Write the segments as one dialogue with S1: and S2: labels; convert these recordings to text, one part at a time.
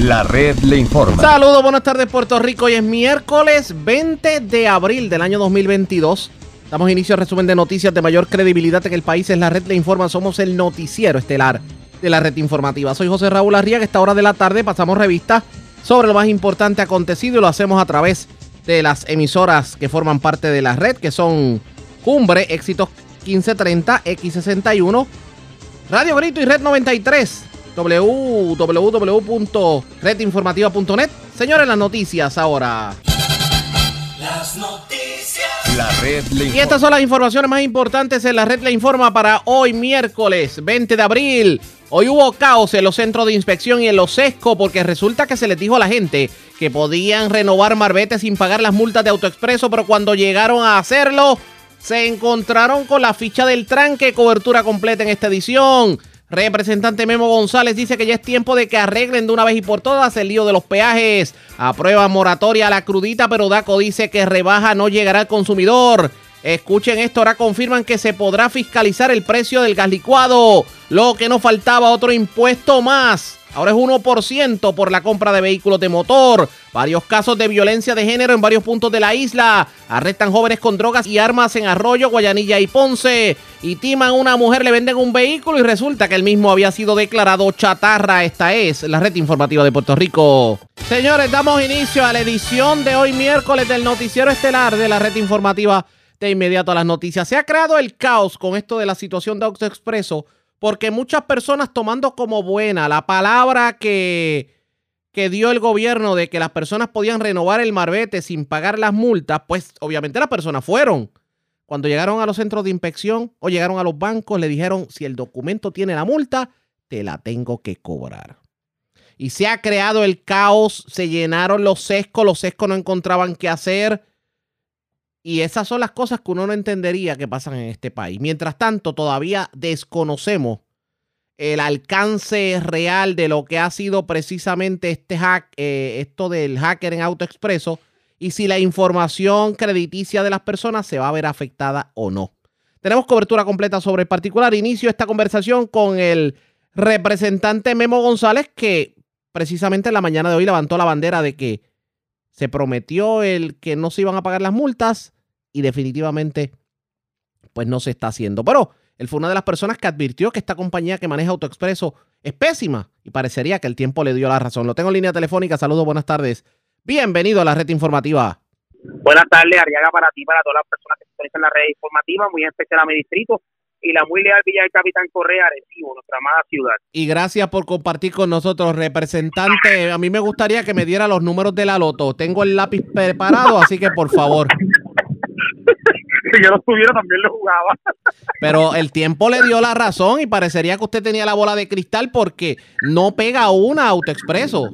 S1: La red le informa.
S2: Saludos, buenas tardes Puerto Rico. Hoy es miércoles 20 de abril del año 2022. Damos inicio al resumen de noticias de mayor credibilidad en el país. Es la red le informa. Somos el noticiero estelar de la red informativa. Soy José Raúl Arriaga. A esta hora de la tarde pasamos revista sobre lo más importante acontecido y lo hacemos a través de las emisoras que forman parte de la red, que son Cumbre, Éxitos 1530, X61, Radio Grito y Red 93 www.redinformativa.net. Señores, las noticias ahora.
S1: Las noticias. La red le
S2: Y estas son las informaciones más importantes en la red le informa para hoy miércoles 20 de abril. Hoy hubo caos en los centros de inspección y en los sesco porque resulta que se les dijo a la gente que podían renovar marbete sin pagar las multas de AutoExpreso, pero cuando llegaron a hacerlo se encontraron con la ficha del tranque, cobertura completa en esta edición. Representante Memo González dice que ya es tiempo de que arreglen de una vez y por todas el lío de los peajes. Aprueba moratoria a la crudita, pero Daco dice que rebaja no llegará al consumidor. Escuchen esto, ahora confirman que se podrá fiscalizar el precio del gas licuado. Lo que nos faltaba, otro impuesto más. Ahora es 1% por la compra de vehículos de motor. Varios casos de violencia de género en varios puntos de la isla. Arrestan jóvenes con drogas y armas en Arroyo, Guayanilla y Ponce. Y timan a una mujer, le venden un vehículo y resulta que el mismo había sido declarado chatarra. Esta es la red informativa de Puerto Rico. Señores, damos inicio a la edición de hoy miércoles del noticiero estelar de la red informativa de inmediato a las noticias. Se ha creado el caos con esto de la situación de Auto Expreso porque muchas personas tomando como buena la palabra que, que dio el gobierno de que las personas podían renovar el marbete sin pagar las multas, pues obviamente las personas fueron. Cuando llegaron a los centros de inspección o llegaron a los bancos, le dijeron, si el documento tiene la multa, te la tengo que cobrar. Y se ha creado el caos, se llenaron los sescos, los sescos no encontraban qué hacer. Y esas son las cosas que uno no entendería que pasan en este país. Mientras tanto, todavía desconocemos el alcance real de lo que ha sido precisamente este hack, eh, esto del hacker en AutoExpreso y si la información crediticia de las personas se va a ver afectada o no. Tenemos cobertura completa sobre el particular. Inicio esta conversación con el representante Memo González que precisamente en la mañana de hoy levantó la bandera de que se prometió el que no se iban a pagar las multas y definitivamente pues no se está haciendo. Pero él fue una de las personas que advirtió que esta compañía que maneja AutoExpreso es pésima y parecería que el tiempo le dio la razón. Lo tengo en línea telefónica. Saludos, buenas tardes. Bienvenido a la red informativa.
S3: Buenas tardes, Ariaga, para ti, para todas las personas que están en la red informativa, muy especial a mi distrito y la muy leal Villa del Capitán Correa, Arecibo, nuestra amada ciudad.
S2: Y gracias por compartir con nosotros, representante. A mí me gustaría que me diera los números de la loto. Tengo el lápiz preparado, así que por favor.
S3: si yo lo tuviera, también lo jugaba.
S2: Pero el tiempo le dio la razón y parecería que usted tenía la bola de cristal porque no pega una autoexpreso.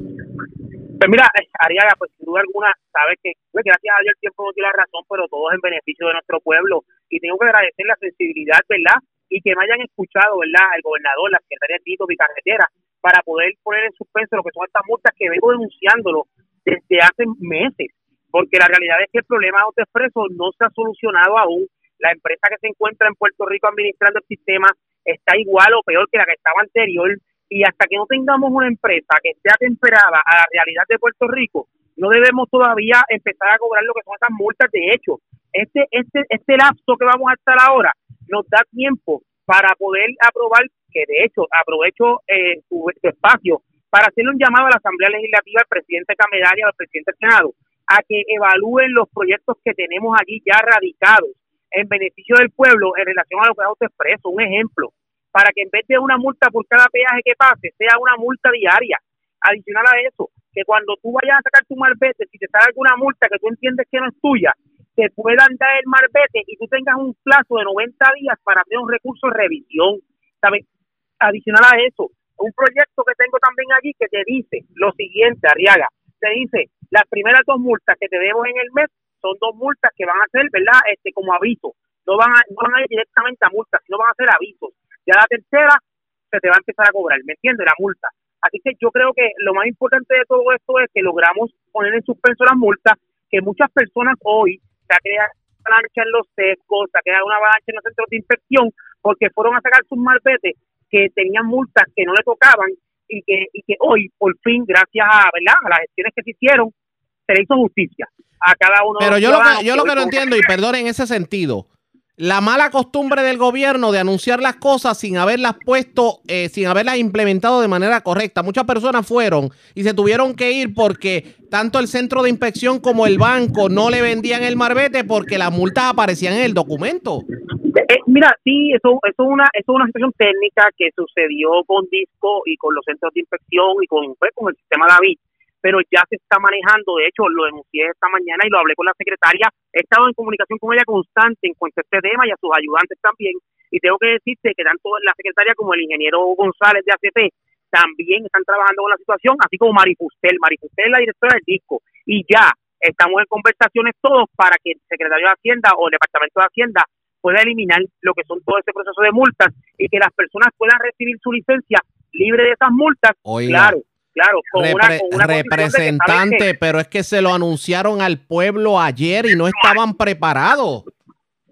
S3: Pues mira, Ariaga, pues sin duda alguna, sabes que pues, gracias a Dios el tiempo no dio la razón, pero todo es en beneficio de nuestro pueblo. Y tengo que agradecer la sensibilidad, ¿verdad? Y que me hayan escuchado, ¿verdad? El gobernador, la secretaria Tito, mi carretera, para poder poner en suspenso lo que son estas multas que vengo denunciándolo desde hace meses porque la realidad es que el problema de AutoExpreso no se ha solucionado aún. La empresa que se encuentra en Puerto Rico administrando el sistema está igual o peor que la que estaba anterior y hasta que no tengamos una empresa que esté atemperada a la realidad de Puerto Rico, no debemos todavía empezar a cobrar lo que son esas multas. De hecho, este, este, este lapso que vamos a estar ahora nos da tiempo para poder aprobar, que de hecho aprovecho eh, su, espacio para hacerle un llamado a la Asamblea Legislativa, al presidente Camedaria, al presidente del Senado, a que evalúen los proyectos que tenemos allí ya radicados en beneficio del pueblo en relación a lo que es AutoExpreso. Un ejemplo, para que en vez de una multa por cada peaje que pase, sea una multa diaria. Adicional a eso, que cuando tú vayas a sacar tu marbete, si te sale alguna multa que tú entiendes que no es tuya, te puedan dar el marbete y tú tengas un plazo de 90 días para hacer un recurso de revisión. ¿sabes? Adicional a eso, un proyecto que tengo también allí que te dice lo siguiente, Arriaga, te dice, las primeras dos multas que te debo en el mes son dos multas que van a ser, ¿verdad? Este, como aviso. No van a, no van a ir directamente a multas, sino van a ser avisos. Ya la tercera se te va a empezar a cobrar, ¿me entiendes? La multa. Así que yo creo que lo más importante de todo esto es que logramos poner en suspenso las multas, que muchas personas hoy se ha creado una avalancha en los sesgos, se ha creado una avalancha en los centros de inspección, porque fueron a sacar sus malbetes que tenían multas que no le tocaban y que, y que hoy, por fin, gracias a, ¿verdad? a las gestiones que se hicieron, se le hizo justicia a cada uno
S2: Pero yo lo que, yo lo que no entiendo, y perdón en ese sentido, la mala costumbre del gobierno de anunciar las cosas sin haberlas puesto, eh, sin haberlas implementado de manera correcta. Muchas personas fueron y se tuvieron que ir porque tanto el centro de inspección como el banco no le vendían el marbete porque las multas aparecían en el documento.
S3: Eh, mira, sí, eso, eso, es una, eso es una situación técnica que sucedió con Disco y con los centros de inspección y con, pues, con el sistema David pero ya se está manejando. De hecho, lo denuncié esta mañana y lo hablé con la secretaria. He estado en comunicación con ella constante en cuanto a este tema y a sus ayudantes también. Y tengo que decirte que tanto la secretaria como el ingeniero González de ACP también están trabajando con la situación, así como Marifustel. Marifustel es la directora del disco. Y ya estamos en conversaciones todos para que el secretario de Hacienda o el Departamento de Hacienda pueda eliminar lo que son todo ese proceso de multas y que las personas puedan recibir su licencia libre de esas multas. Claro, Claro, con
S2: una, representante, pero es que se lo anunciaron al pueblo ayer y no estaban preparados.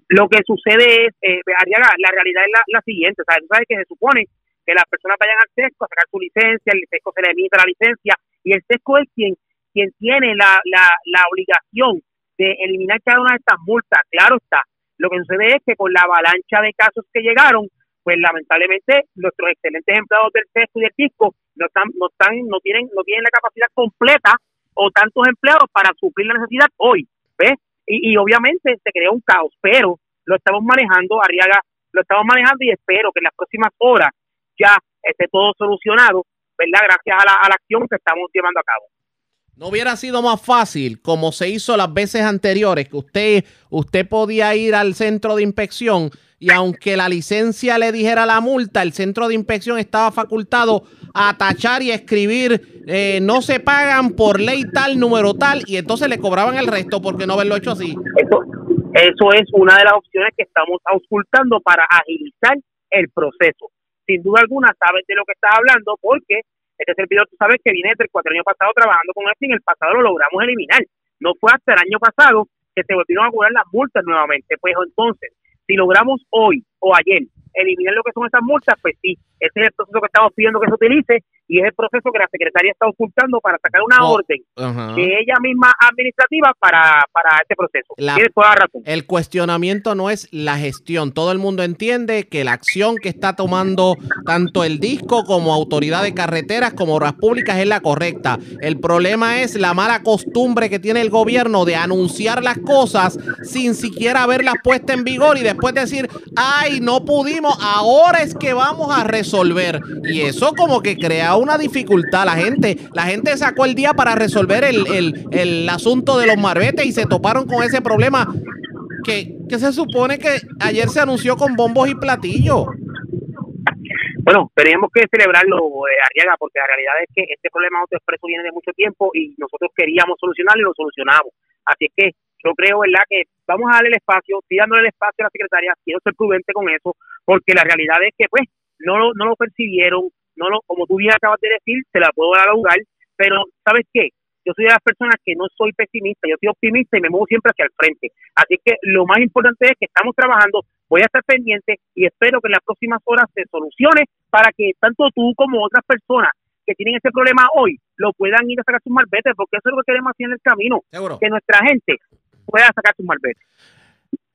S3: Lo que sucede es, eh, la realidad es la, siguiente, ¿sabes? sabes que se supone que las personas vayan al SESCO a sacar su licencia, el SESCO se le emite la licencia y el SESCO es quien, quien tiene la, la, la obligación de eliminar cada una de estas multas. Claro está. Lo que sucede es que con la avalancha de casos que llegaron, pues lamentablemente nuestros excelentes empleados del SESCO y del PISCO no están, no están, no tienen, no tienen la capacidad completa o tantos empleados para suplir la necesidad hoy, ¿ves? Y, obviamente se crea un caos, pero lo estamos manejando, Arriaga, lo estamos manejando y espero que en las próximas horas ya esté todo solucionado, ¿verdad? Gracias a la, a la acción que estamos llevando a cabo.
S2: ¿No hubiera sido más fácil, como se hizo las veces anteriores, que usted, usted podía ir al centro de inspección y aunque la licencia le dijera la multa, el centro de inspección estaba facultado a tachar y escribir eh, no se pagan por ley tal, número tal, y entonces le cobraban el resto porque no haberlo hecho así.
S3: Eso, eso es una de las opciones que estamos auscultando para agilizar el proceso. Sin duda alguna, sabes de lo que estás hablando porque este servidor, tú sabes que viene desde el cuatro años pasado trabajando con esto y en el pasado lo logramos eliminar. No fue hasta el año pasado que se volvieron a cobrar las multas nuevamente. Pues entonces, si logramos hoy o ayer eliminar lo que son esas multas, pues sí, ese es el proceso que estamos pidiendo que se utilice y es el proceso que la secretaria está ocultando para sacar una orden de ella misma administrativa para, para este proceso.
S2: El cuestionamiento no es la gestión. Todo el mundo entiende que la acción que está tomando tanto el disco como autoridad de carreteras como obras públicas es la correcta. El problema es la mala costumbre que tiene el gobierno de anunciar las cosas sin siquiera haberlas puesta en vigor y después decir, ay, no pudimos, ahora es que vamos a resolver. Y eso como que crea una dificultad. La gente, la gente sacó el día para resolver el, el, asunto de los marbetes y se toparon con ese problema que, que se supone que ayer se anunció con bombos y platillos.
S3: Bueno, tenemos que celebrarlo, eh, Arriaga, porque la realidad es que este problema autoexpreso viene de mucho tiempo y nosotros queríamos solucionarlo y lo solucionamos. Así es que yo creo, ¿verdad?, que vamos a darle el espacio, estoy el espacio a la secretaria, quiero ser prudente con eso, porque la realidad es que, pues, no, no lo percibieron, no lo, como tú bien acabas de decir, se la puedo dar a lugar, pero ¿sabes qué? Yo soy de las personas que no soy pesimista, yo soy optimista y me muevo siempre hacia el frente. Así que lo más importante es que estamos trabajando, voy a estar pendiente y espero que en las próximas horas se solucione para que tanto tú como otras personas que tienen ese problema hoy lo puedan ir a sacar sus malbetes, porque eso es lo que queremos hacer en el camino, que nuestra gente pueda sacar sus malbetes.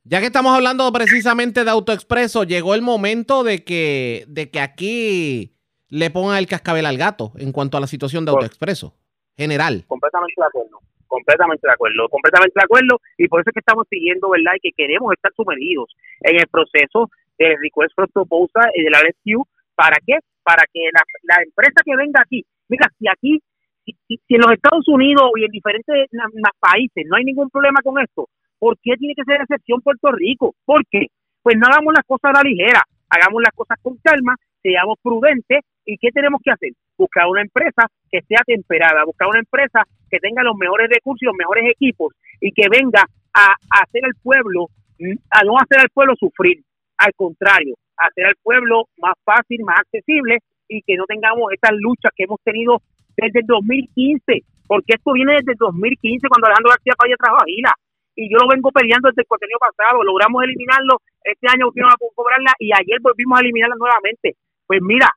S2: Ya que estamos hablando precisamente de AutoExpreso, llegó el momento de que, de que aquí le pongan el cascabel al gato en cuanto a la situación de AutoExpreso general.
S3: Completamente de acuerdo, completamente de acuerdo, completamente de acuerdo, y por eso es que estamos siguiendo, ¿verdad? Y que queremos estar sumergidos en el proceso del Request for Proposal y de la RSQ. ¿Para qué? Para que la, empresa que venga aquí, mira, si aquí, si, en los Estados Unidos y en diferentes países no hay ningún problema con esto, ¿Por qué tiene que ser excepción Puerto Rico? ¿Por qué? Pues no hagamos las cosas a la ligera, hagamos las cosas con calma, seamos prudentes y ¿qué tenemos que hacer? Buscar una empresa que sea temperada, buscar una empresa que tenga los mejores recursos y los mejores equipos y que venga a, hacer al pueblo, a no hacer al pueblo sufrir, al contrario, hacer al pueblo más fácil, más accesible y que no tengamos estas luchas que hemos tenido desde el 2015, porque esto viene desde el 2015 cuando Alejandro García Padilla trajo a Gila y yo lo vengo peleando desde el contenido pasado, logramos eliminarlo, este año volvimos a cobrarla y ayer volvimos a eliminarla nuevamente. Pues mira,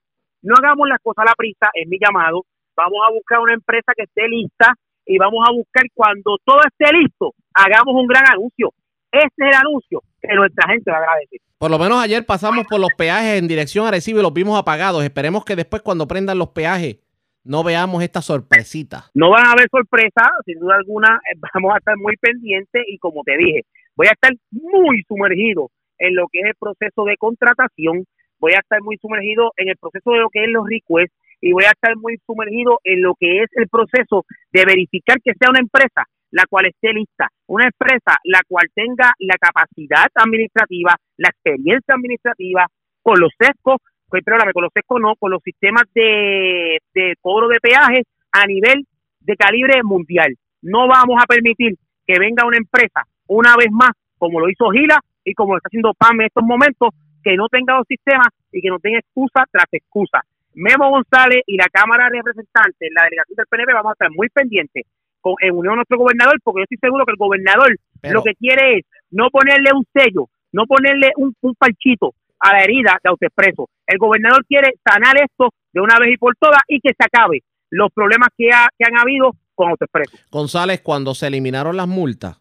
S3: no hagamos las cosas a la prisa, es mi llamado. Vamos a buscar una empresa que esté lista y vamos a buscar cuando todo esté listo, hagamos un gran anuncio. Este es el anuncio que nuestra gente va a agradecer.
S2: Por lo menos ayer pasamos por los peajes en dirección a Arecibo y los vimos apagados. Esperemos que después cuando prendan los peajes no veamos esta sorpresita.
S3: No van a haber sorpresas, sin duda alguna, eh, vamos a estar muy pendientes y como te dije, voy a estar muy sumergido en lo que es el proceso de contratación, voy a estar muy sumergido en el proceso de lo que es los requests y voy a estar muy sumergido en lo que es el proceso de verificar que sea una empresa la cual esté lista, una empresa la cual tenga la capacidad administrativa, la experiencia administrativa, con los sesgos, pues, perdóname, con los no, con los sistemas de, de cobro de peajes a nivel de calibre mundial. No vamos a permitir que venga una empresa una vez más, como lo hizo Gila y como lo está haciendo PAM en estos momentos, que no tenga los sistemas y que no tenga excusa tras excusa. Memo González y la Cámara de Representantes, la delegación del PNP, vamos a estar muy pendientes con, en unión a nuestro gobernador, porque yo estoy seguro que el gobernador lo que quiere es no ponerle un sello, no ponerle un, un parchito a la herida de Autoexpreso. El gobernador quiere sanar esto de una vez y por todas y que se acabe los problemas que, que han habido con Autoexpreso.
S2: González, cuando se eliminaron las multas,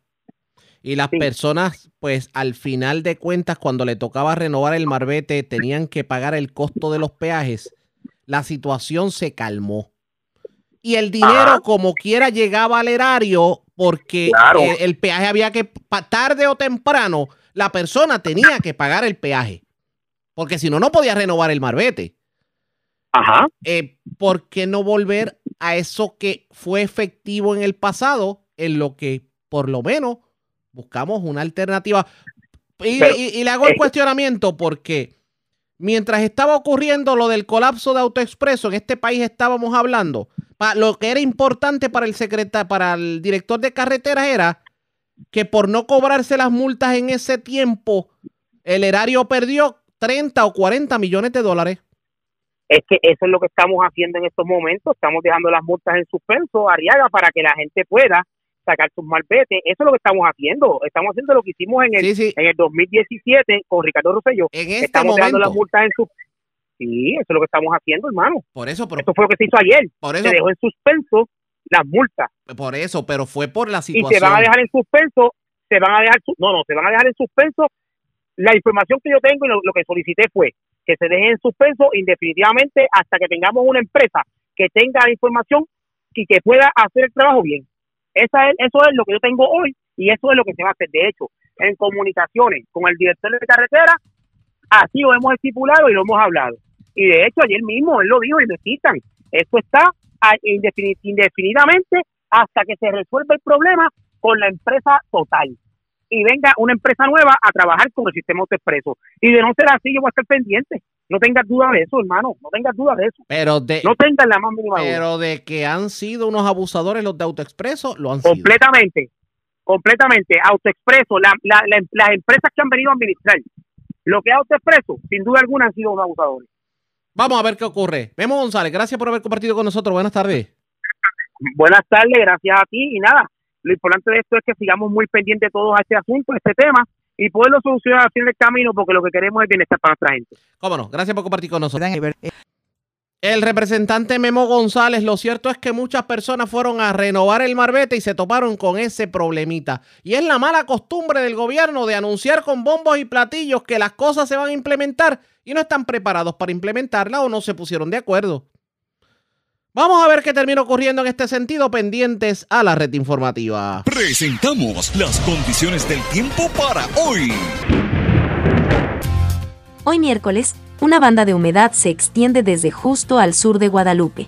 S2: y las personas, pues al final de cuentas, cuando le tocaba renovar el marbete, tenían que pagar el costo de los peajes, la situación se calmó. Y el dinero, como quiera, llegaba al erario porque el, peaje había que, tarde o temprano, la persona tenía que pagar el peaje. Porque si no, no podía renovar el marbete.
S3: Ajá.
S2: Eh, ¿Por qué no volver a eso que fue efectivo en el pasado, en lo que por lo menos buscamos una alternativa. Y, le hago el eh, cuestionamiento porque mientras estaba ocurriendo lo del colapso de AutoExpreso, en este país estábamos hablando, lo que era importante para el secretario, para el director de carreteras era que por no cobrarse las multas en ese tiempo, el erario perdió 30 o 40 millones de dólares.
S3: Es que eso es lo que estamos haciendo en estos momentos, estamos dejando las multas en suspenso, Ariaga, para que la gente pueda sacar sus malbetes. Eso es lo que estamos haciendo. Estamos haciendo lo que hicimos en el, en el 2017 con Ricardo Rosselló.
S2: En este
S3: estamos
S2: dejando
S3: las multas en su Sí, eso es lo que estamos haciendo, hermano.
S2: Por eso, pero,
S3: eso fue lo que se hizo ayer.
S2: Por eso,
S3: se dejó en suspenso las multas.
S2: Por eso, pero fue por la situación.
S3: Y se van a dejar en suspenso, se van a dejar, no, no, se van a dejar en suspenso. La información que yo tengo y lo, que solicité fue que se deje en suspenso indefinitivamente hasta que tengamos una empresa que tenga la información y que pueda hacer el trabajo bien. Esa es, eso es lo que yo tengo hoy y eso es lo que se va a hacer. De hecho, en comunicaciones con el director de carretera, así lo hemos estipulado y lo hemos hablado. Y de hecho, ayer mismo él lo dijo y necesitan. Esto está indefinidamente hasta que se resuelva el problema con la empresa total y venga una empresa nueva a trabajar con el sistema autoexpreso. Y de no ser así, yo voy a estar pendiente. No tengas duda de eso, hermano. No tengas duda de eso.
S2: Pero de,
S3: no tengas la más mínima
S2: Pero de que han sido unos abusadores los de AutoExpreso, lo han
S3: sido. Completamente. Completamente. AutoExpreso, la, la, las empresas que han venido a administrar lo que es AutoExpreso, sin duda alguna han sido unos abusadores.
S2: Vamos a ver qué ocurre. Vemos González, gracias por haber compartido con nosotros. Buenas tardes.
S3: Buenas tardes, gracias a ti. Y nada, lo importante de esto es que sigamos muy pendientes todos a este asunto, a este tema, y poderlo solucionar al fin del camino, porque lo que queremos es bienestar para nuestra gente.
S2: Cómo no, gracias por compartir con nosotros. El representante Memo González, lo cierto es que muchas personas fueron a renovar el marbete y se toparon con ese problemita. Y es la mala costumbre del gobierno de anunciar con bombos y platillos que las cosas se van a implementar y no están preparados para implementarla o no se pusieron de acuerdo. Vamos a ver qué termina ocurriendo en este sentido, pendientes a la red informativa.
S1: Presentamos las condiciones del tiempo para hoy.
S4: Hoy miércoles, una banda de humedad se extiende desde justo al sur de Guadalupe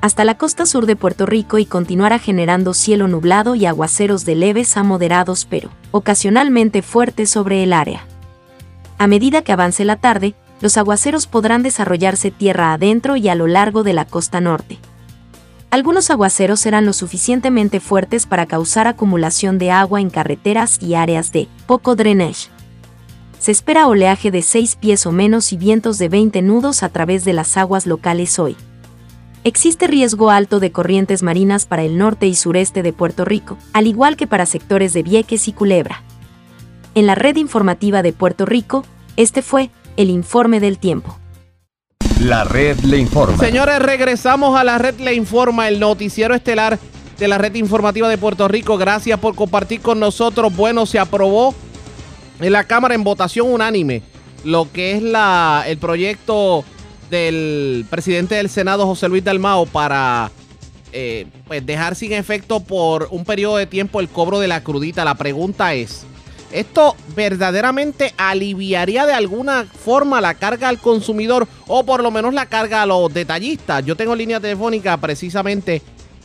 S4: hasta la costa sur de Puerto Rico y continuará generando cielo nublado y aguaceros de leves a moderados pero ocasionalmente fuertes sobre el área. A medida que avance la tarde, los aguaceros podrán desarrollarse tierra adentro y a lo largo de la costa norte. Algunos aguaceros serán lo suficientemente fuertes para causar acumulación de agua en carreteras y áreas de poco drenaje. Se espera oleaje de 6 pies o menos y vientos de 20 nudos a través de las aguas locales hoy. Existe riesgo alto de corrientes marinas para el norte y sureste de Puerto Rico, al igual que para sectores de Vieques y Culebra. En la red informativa de Puerto Rico, este fue el informe del tiempo.
S1: La red le informa.
S2: Señores, regresamos a la red le informa, el noticiero estelar de la red informativa de Puerto Rico. Gracias por compartir con nosotros. Bueno, se aprobó en la Cámara en votación unánime lo que es la, el proyecto del presidente del Senado, José Luis Dalmao, para eh, pues dejar sin efecto por un periodo de tiempo el cobro de la crudita. La pregunta es, ¿esto verdaderamente aliviaría de alguna forma la carga al consumidor o por lo menos la carga a los detallistas? Yo tengo línea telefónica precisamente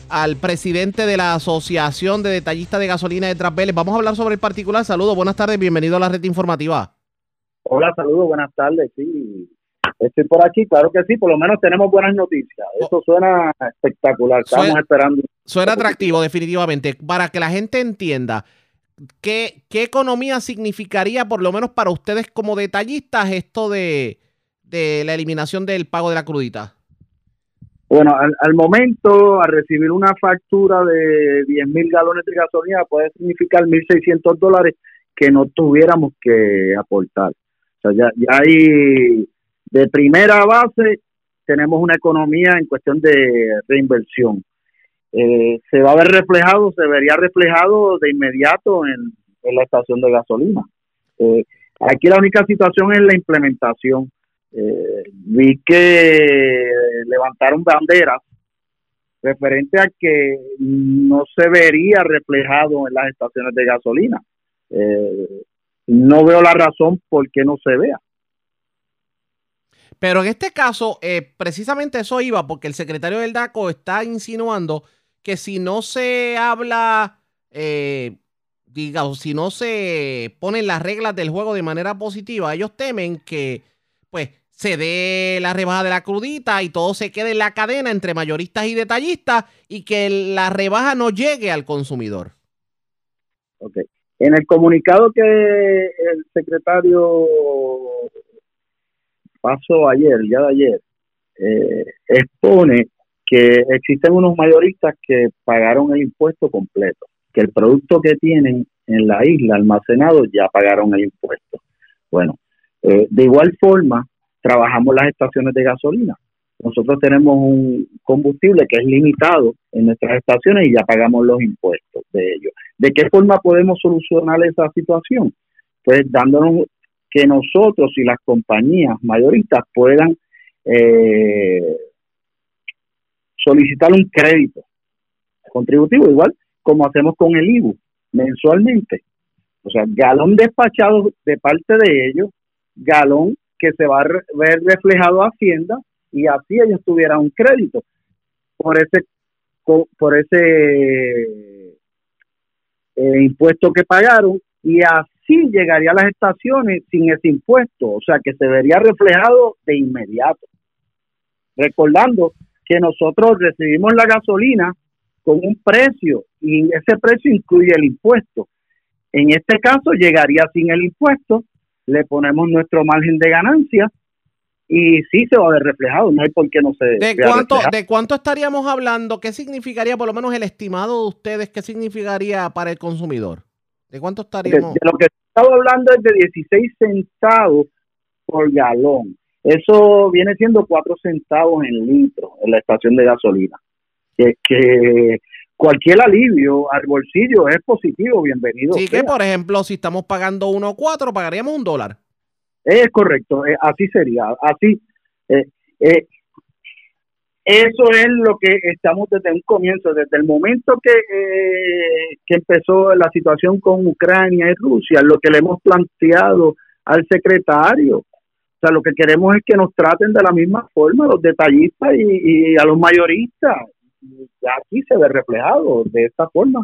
S2: al presidente de la Asociación de Detallistas de Gasolina de Trasveles. Vamos a hablar sobre el particular. Saludos, buenas tardes, bienvenido a la red informativa.
S5: Hola, saludos, buenas tardes. Sí, estoy por aquí, claro que sí, por lo menos tenemos buenas noticias. Oh. Eso suena espectacular, estamos esperando.
S2: Suena atractivo, definitivamente. Para que la gente entienda, ¿qué, ¿qué economía significaría, por lo menos para ustedes como detallistas, esto de, de la eliminación del pago de la crudita?
S5: Bueno, al, momento, a recibir una factura de 10 mil galones de gasolina puede significar 1.600 dólares que no tuviéramos que aportar. O sea, ya, ya hay de primera base, tenemos una economía en cuestión de reinversión. Eh, se va a ver reflejado, se vería reflejado de inmediato en, la estación de gasolina. Eh, aquí la única situación es la implementación eh, vi que levantaron banderas referente a que no se vería reflejado en las estaciones de gasolina. Eh, no veo la razón por qué no se vea.
S2: Pero en este caso, precisamente eso iba, porque el secretario del DACO está insinuando que si no se habla, eh, digamos, si no se ponen las reglas del juego de manera positiva, ellos temen que, pues, se dé la rebaja de la crudita y todo se quede en la cadena entre mayoristas y detallistas y que la rebaja no llegue al consumidor.
S5: Ok. En el comunicado que el secretario pasó ayer, ya de ayer, eh, expone que existen unos mayoristas que pagaron el impuesto completo, que el producto que tienen en la isla almacenado ya pagaron el impuesto. Bueno, eh, de igual forma, trabajamos las estaciones de gasolina. Nosotros tenemos un combustible que es limitado en nuestras estaciones y ya pagamos los impuestos de ellos. ¿De qué forma podemos solucionar esa situación? Pues dándonos que nosotros y las compañías mayoristas puedan eh, solicitar un crédito contributivo, igual como hacemos con el IBU mensualmente. O sea, galón despachado de parte de ellos, galón que se va a ver reflejado a Hacienda y así ellos tuvieran un crédito por ese por ese eh, impuesto que pagaron y así llegaría a las estaciones sin ese impuesto, o sea que se vería reflejado de inmediato. Recordando que nosotros recibimos la gasolina con un precio y ese precio incluye el impuesto. En este caso llegaría sin el impuesto le ponemos nuestro margen de ganancia y sí se va a ver reflejado, no hay por qué no se
S2: ¿De cuánto, ¿De cuánto estaríamos hablando? ¿Qué significaría por lo menos el estimado de ustedes? ¿Qué significaría para el consumidor? ¿De cuánto estaríamos?
S5: De, lo que estaba hablando es de 16 centavos por galón. Eso viene siendo 4 centavos en litro en la estación de gasolina. Que, que cualquier alivio al bolsillo es positivo, bienvenido.
S2: Sí, que por ejemplo, si estamos pagando 1.4, pagaríamos un dólar.
S5: Es correcto, eh, así sería, así. Eh, eh, eso es lo que estamos desde un comienzo, desde el momento que, que empezó la situación con Ucrania y Rusia, lo que le hemos planteado al secretario. O sea, lo que queremos es que nos traten de la misma forma los detallistas y a los mayoristas aquí se ve reflejado de esta forma.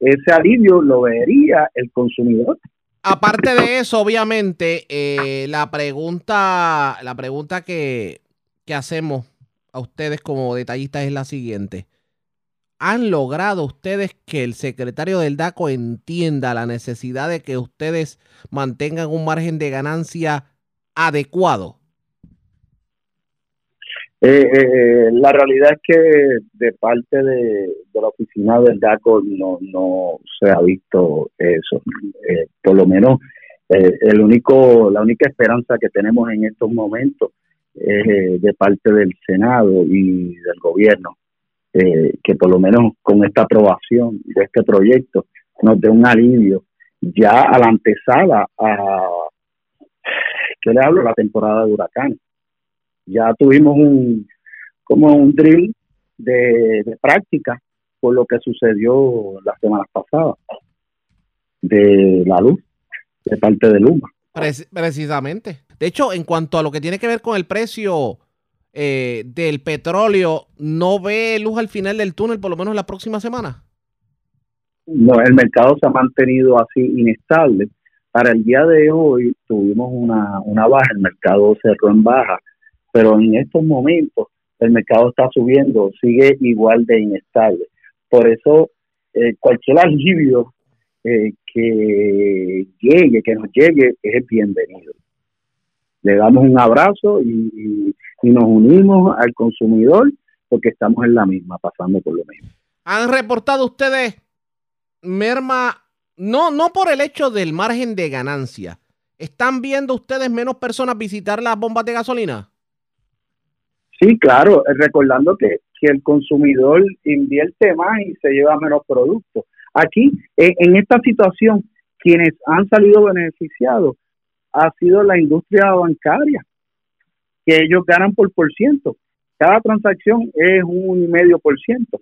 S5: Ese alivio lo vería el consumidor.
S2: Aparte de eso, obviamente, eh, la pregunta, la pregunta que, que hacemos a ustedes como detallistas es la siguiente. ¿Han logrado ustedes que el secretario del DACO entienda la necesidad de que ustedes mantengan un margen de ganancia adecuado?
S5: Eh, eh, eh, la realidad es que de parte de, la oficina del DACO no, no se ha visto eso. Por lo menos el único, la única esperanza que tenemos en estos momentos eh, de parte del Senado y del gobierno, que por lo menos con esta aprobación de este proyecto nos dé un alivio ya a la antesala a, ¿qué le hablo? La temporada de huracanes. Ya tuvimos un, como un drill de, de práctica por lo que sucedió las semanas pasadas de la luz de parte de Luma.
S2: precisamente. De hecho, en cuanto a lo que tiene que ver con el precio eh, del petróleo, ¿no ve luz al final del túnel por lo menos la próxima semana?
S5: No, el mercado se ha mantenido así inestable. Para el día de hoy tuvimos una, una baja, el mercado cerró en baja, pero en estos momentos el mercado está subiendo, sigue igual de inestable. Por eso, eh, cualquier alivio eh, que llegue, que nos llegue, es bienvenido. Le damos un abrazo y, nos unimos al consumidor porque estamos en la misma, pasando por lo mismo.
S2: ¿Han reportado ustedes merma, no, no por el hecho del margen de ganancia? ¿Están viendo ustedes menos personas visitar las bombas de gasolina?
S5: Sí, claro, recordando que, que el consumidor invierte más y se lleva menos productos. Aquí, en esta situación, quienes han salido beneficiados ha sido la industria bancaria, que ellos ganan por por ciento. Cada transacción es un medio por ciento.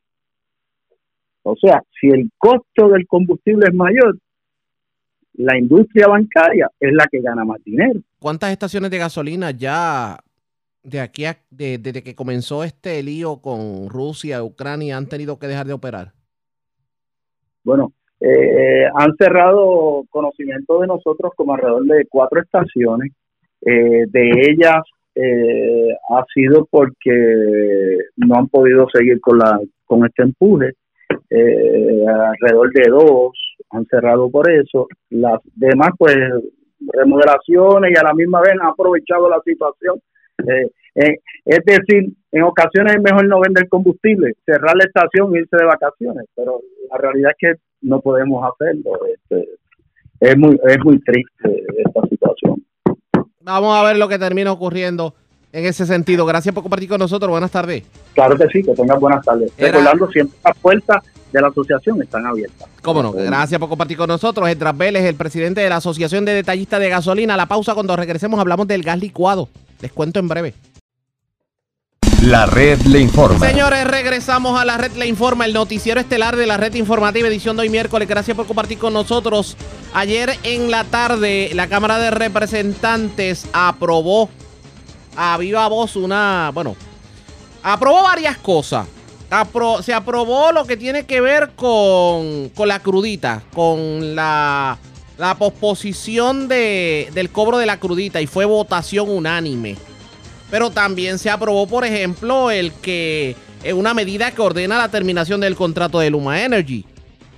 S5: O sea, si el costo del combustible es mayor, la industria bancaria es la que gana más dinero.
S2: ¿Cuántas estaciones de gasolina ya de aquí a, desde que comenzó este lío con Rusia, Ucrania, han tenido que dejar de operar?
S5: Bueno, eh, han cerrado conocimiento de nosotros como alrededor de cuatro estaciones. Eh, de ellas eh, ha sido porque no han podido seguir con la con este empuje. Alrededor de dos han cerrado por eso. Las demás, pues, remodelaciones y a la misma vez han aprovechado la situación eh, eh, es decir, en ocasiones es mejor no vender combustible, cerrar la estación e irse de vacaciones, pero la realidad es que no podemos hacerlo. Este, es muy es muy triste esta situación.
S2: Vamos a ver lo que termina ocurriendo en ese sentido. Gracias por compartir con nosotros. Buenas tardes.
S5: Claro que sí, que tengan buenas tardes. Recordando siempre las puertas de la asociación están abiertas.
S2: Cómo no, gracias por compartir con nosotros. Edras Vélez, el presidente de la Asociación de Detallistas de Gasolina. La pausa cuando regresemos hablamos del gas licuado. Les cuento en breve.
S1: La red le informa.
S2: Señores, regresamos a la red le informa, el noticiero estelar de la red informativa, edición de hoy miércoles. Gracias por compartir con nosotros. Ayer en la tarde, la Cámara de Representantes aprobó a viva voz una, bueno, aprobó varias cosas. se aprobó lo que tiene que ver con, con la crudita, con la, la posposición de, del cobro de la crudita y fue votación unánime. Pero también se aprobó, por ejemplo, el que es una medida que ordena la terminación del contrato de Luma Energy.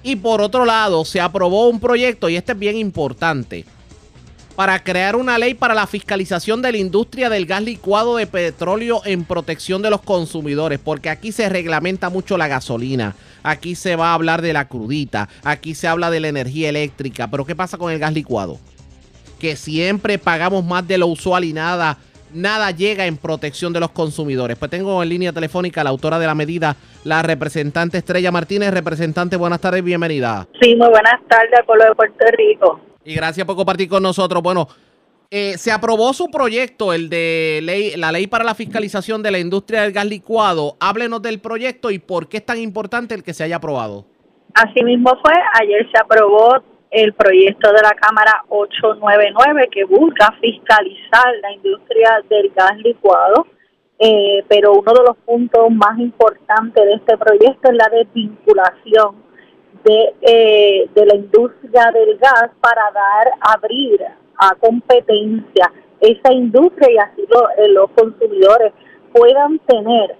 S2: Y por otro lado, se aprobó un proyecto, y este es bien importante, para crear una ley para la fiscalización de la industria del gas licuado de petróleo en protección de los consumidores, porque aquí se reglamenta mucho la gasolina, aquí se va a hablar de la crudita, aquí se habla de la energía eléctrica, pero ¿qué pasa con el gas licuado? Que siempre pagamos más de lo usual y nada nada llega en protección de los consumidores. Pues tengo en línea telefónica a la autora de la medida, la representante Estrella Martínez. Representante, buenas tardes, bienvenida.
S6: Sí, muy buenas tardes, pueblo de Puerto Rico.
S2: Y gracias por compartir con nosotros. Bueno, eh, se aprobó su proyecto, el de ley, la ley para la fiscalización de la industria del gas licuado. Háblenos del proyecto y por qué es tan importante el que se haya aprobado.
S6: Así mismo fue, ayer se aprobó el proyecto de la Cámara 899 que busca fiscalizar la industria del gas licuado, eh, pero uno de los puntos más importantes de este proyecto es la desvinculación de, eh, de la industria del gas para dar, abrir a competencia esa industria y así eh, los consumidores puedan tener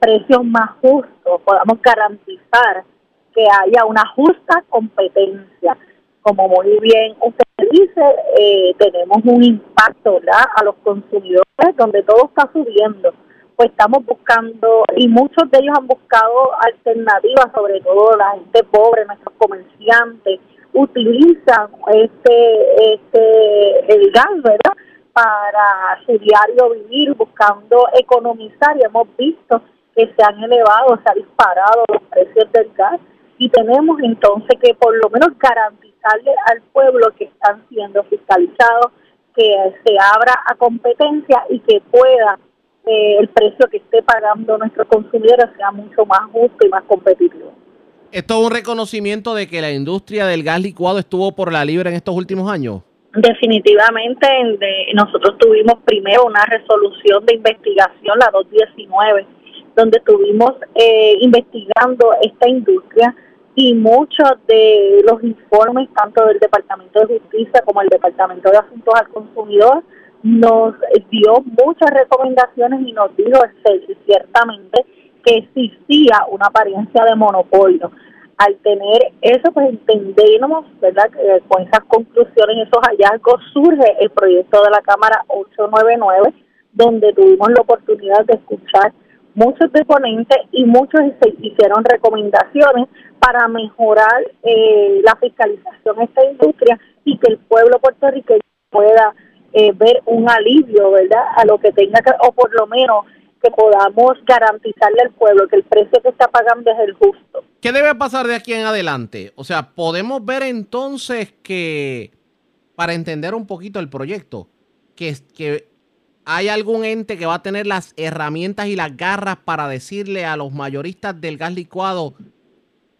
S6: precios más justos, podamos garantizar que haya una justa competencia. Como muy bien usted dice, eh, tenemos un impacto a los consumidores donde todo está subiendo. Pues estamos buscando, y muchos de ellos han buscado alternativas, sobre todo la gente pobre, nuestros comerciantes, utilizan este, este el gas, ¿verdad? para su diario vivir, buscando economizar y hemos visto que se han elevado, se han disparado los precios del gas y tenemos entonces que por lo menos garantizarle al pueblo que están siendo fiscalizados, que se abra a competencia y que pueda eh, el precio que esté pagando nuestros consumidores sea mucho más justo y más competitivo.
S2: ¿Esto es un reconocimiento de que la industria del gas licuado estuvo por la libre en estos últimos años?
S6: Definitivamente, nosotros tuvimos primero una resolución de investigación, la 219, donde estuvimos eh, investigando esta industria y muchos de los informes, tanto del Departamento de Justicia como el Departamento de Asuntos al Consumidor, nos dio muchas recomendaciones y nos dijo ciertamente que existía una apariencia de monopolio. Al tener eso, pues entendemos, ¿verdad?, que con esas conclusiones, esos hallazgos, surge el proyecto de la Cámara 899, donde tuvimos la oportunidad de escuchar muchos deponentes y muchos hicieron recomendaciones para mejorar eh, la fiscalización de esta industria y que el pueblo puertorriqueño pueda eh, ver un alivio, ¿verdad? A lo que tenga que, o por lo menos que podamos garantizarle al pueblo que el precio que está pagando es el justo.
S2: ¿Qué debe pasar de aquí en adelante? O sea, podemos ver entonces que, para entender un poquito el proyecto, que, que hay algún ente que va a tener las herramientas y las garras para decirle a los mayoristas del gas licuado,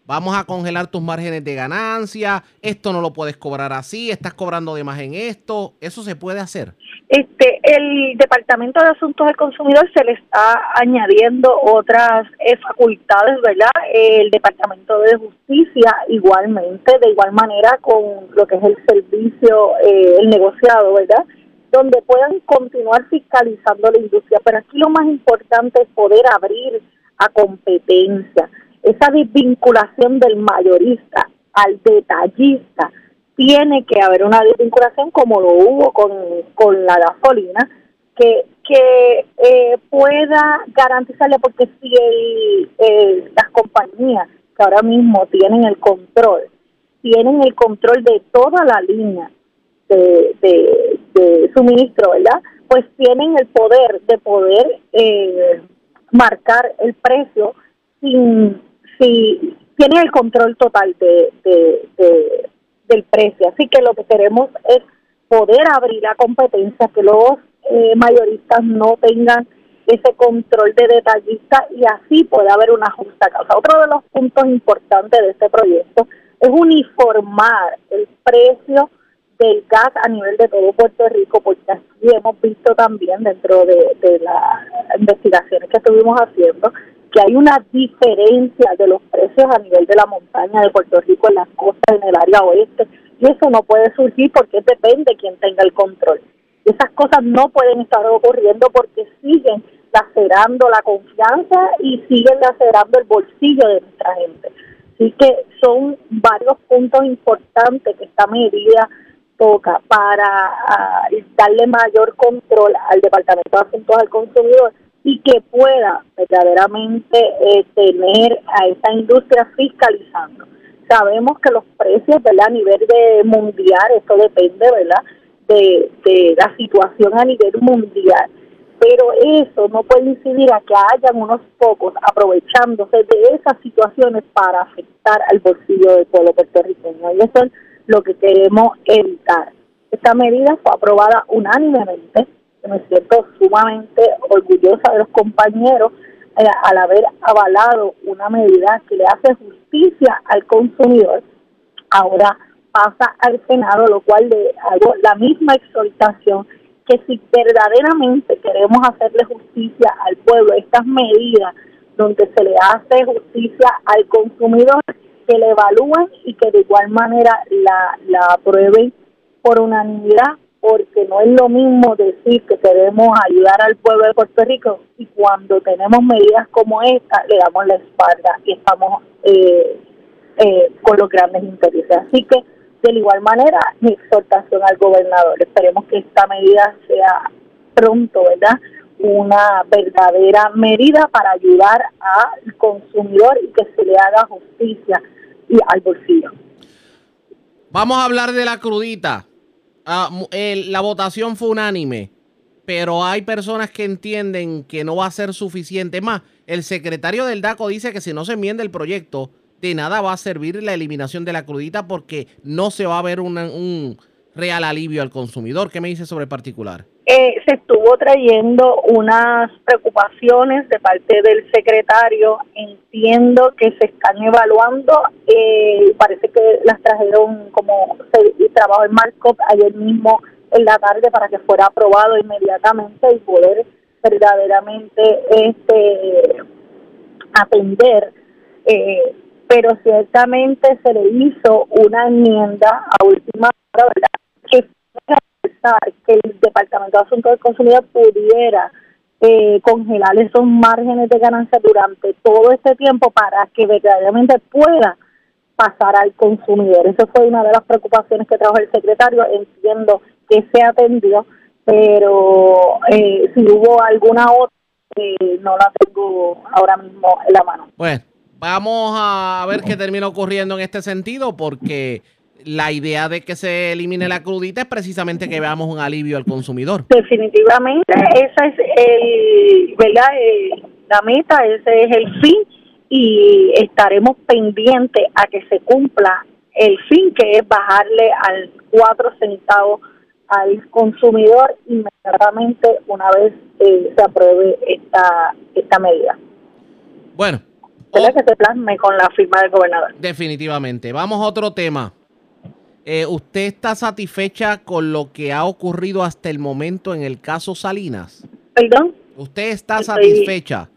S2: vamos a congelar tus márgenes de ganancia, esto no lo puedes cobrar así, estás cobrando de más en esto, ¿eso se puede hacer?
S6: Este, el Departamento de Asuntos del Consumidor se le está añadiendo otras eh, facultades, ¿verdad? El Departamento de Justicia igualmente, de igual manera con lo que es el servicio, eh, el negociado, ¿verdad? Donde puedan continuar fiscalizando la industria, pero aquí lo más importante es poder abrir a competencia esa desvinculación del mayorista al detallista, tiene que haber una desvinculación como lo hubo con, la gasolina, que, que eh, pueda garantizarle, porque si el, las compañías que ahora mismo tienen el control, tienen el control de toda la línea de, de, suministro, ¿verdad? Pues tienen el poder de poder eh, marcar el precio sin si tiene el control total de, del precio. Así que lo que queremos es poder abrir la competencia, que los eh, mayoristas no tengan ese control de detallista y así puede haber una justa causa. Otro de los puntos importantes de este proyecto es uniformar el precio del gas a nivel de todo Puerto Rico, porque así hemos visto también dentro de, de las investigaciones que estuvimos haciendo que hay una diferencia de los precios a nivel de la montaña de Puerto Rico en las costas, en el área oeste, y eso no puede surgir porque depende de quien tenga el control. Esas cosas no pueden estar ocurriendo porque siguen lacerando la confianza y siguen lacerando el bolsillo de nuestra gente. Así que son varios puntos importantes que esta medida toca para ah, darle mayor control al Departamento de Asuntos al Consumidor y que pueda verdaderamente eh, tener a esa industria fiscalizando. Sabemos que los precios ¿verdad? a nivel de mundial, esto depende ¿verdad? De, de la situación a nivel mundial, pero eso no puede incidir a que hayan unos pocos aprovechándose de esas situaciones para afectar al bolsillo del pueblo puertorriqueño. Y eso es lo que queremos evitar. Esta medida fue aprobada unánimemente me siento sumamente orgullosa de los compañeros eh, al haber avalado una medida que le hace justicia al consumidor. Ahora pasa al Senado, lo cual le hago la misma exhortación que si verdaderamente queremos hacerle justicia al pueblo, estas medidas donde se le hace justicia al consumidor, que le evalúen y que de igual manera la, la aprueben por unanimidad porque no es lo mismo decir que queremos ayudar al pueblo de Puerto Rico y cuando tenemos medidas como esta le damos la espalda y estamos eh, eh, con los grandes intereses. Así que, de igual manera, mi exhortación al gobernador, esperemos que esta medida sea pronto, ¿verdad? Una verdadera medida para ayudar al consumidor y que se le haga justicia y al bolsillo.
S2: Vamos a hablar de la crudita Ah, la votación fue unánime, pero hay personas que entienden que no va a ser suficiente. más, el secretario del DACO dice que si no se enmienda el proyecto, de nada va a servir la eliminación de la crudita porque no se va a ver un real alivio al consumidor. ¿Qué me dice sobre el particular?
S6: Eh, se estuvo trayendo unas preocupaciones de parte del secretario. Entiendo que se están evaluando. Eh, parece que las trajeron como se trabajo en markup ayer mismo en la tarde para que fuera aprobado inmediatamente y poder verdaderamente este atender. Eh, pero ciertamente se le hizo una enmienda a última hora, ¿verdad? que que el Departamento de Asuntos del Consumidor pudiera eh, congelar esos márgenes de ganancia durante todo este tiempo para que verdaderamente pueda pasar al consumidor. Esa fue una de las preocupaciones que trajo el secretario. Entiendo que se atendió, pero eh, si hubo alguna otra, eh, no la tengo ahora mismo en la mano.
S2: Bueno, vamos a ver qué termina ocurriendo en este sentido, porque la idea de que se elimine la crudita es precisamente que veamos un alivio al consumidor.
S6: Definitivamente, esa es el, ¿verdad? la meta, ese es el fin y estaremos pendientes a que se cumpla el fin que es bajarle al cuatro centavos al consumidor inmediatamente una vez eh, se apruebe esta esta medida.
S2: Bueno,
S6: que se plasme con la firma del gobernador.
S2: Definitivamente. Vamos a otro tema. Eh, ¿Usted está satisfecha con lo que ha ocurrido hasta el momento en el caso Salinas?
S6: ¿Perdón?
S2: ¿Usted está satisfecha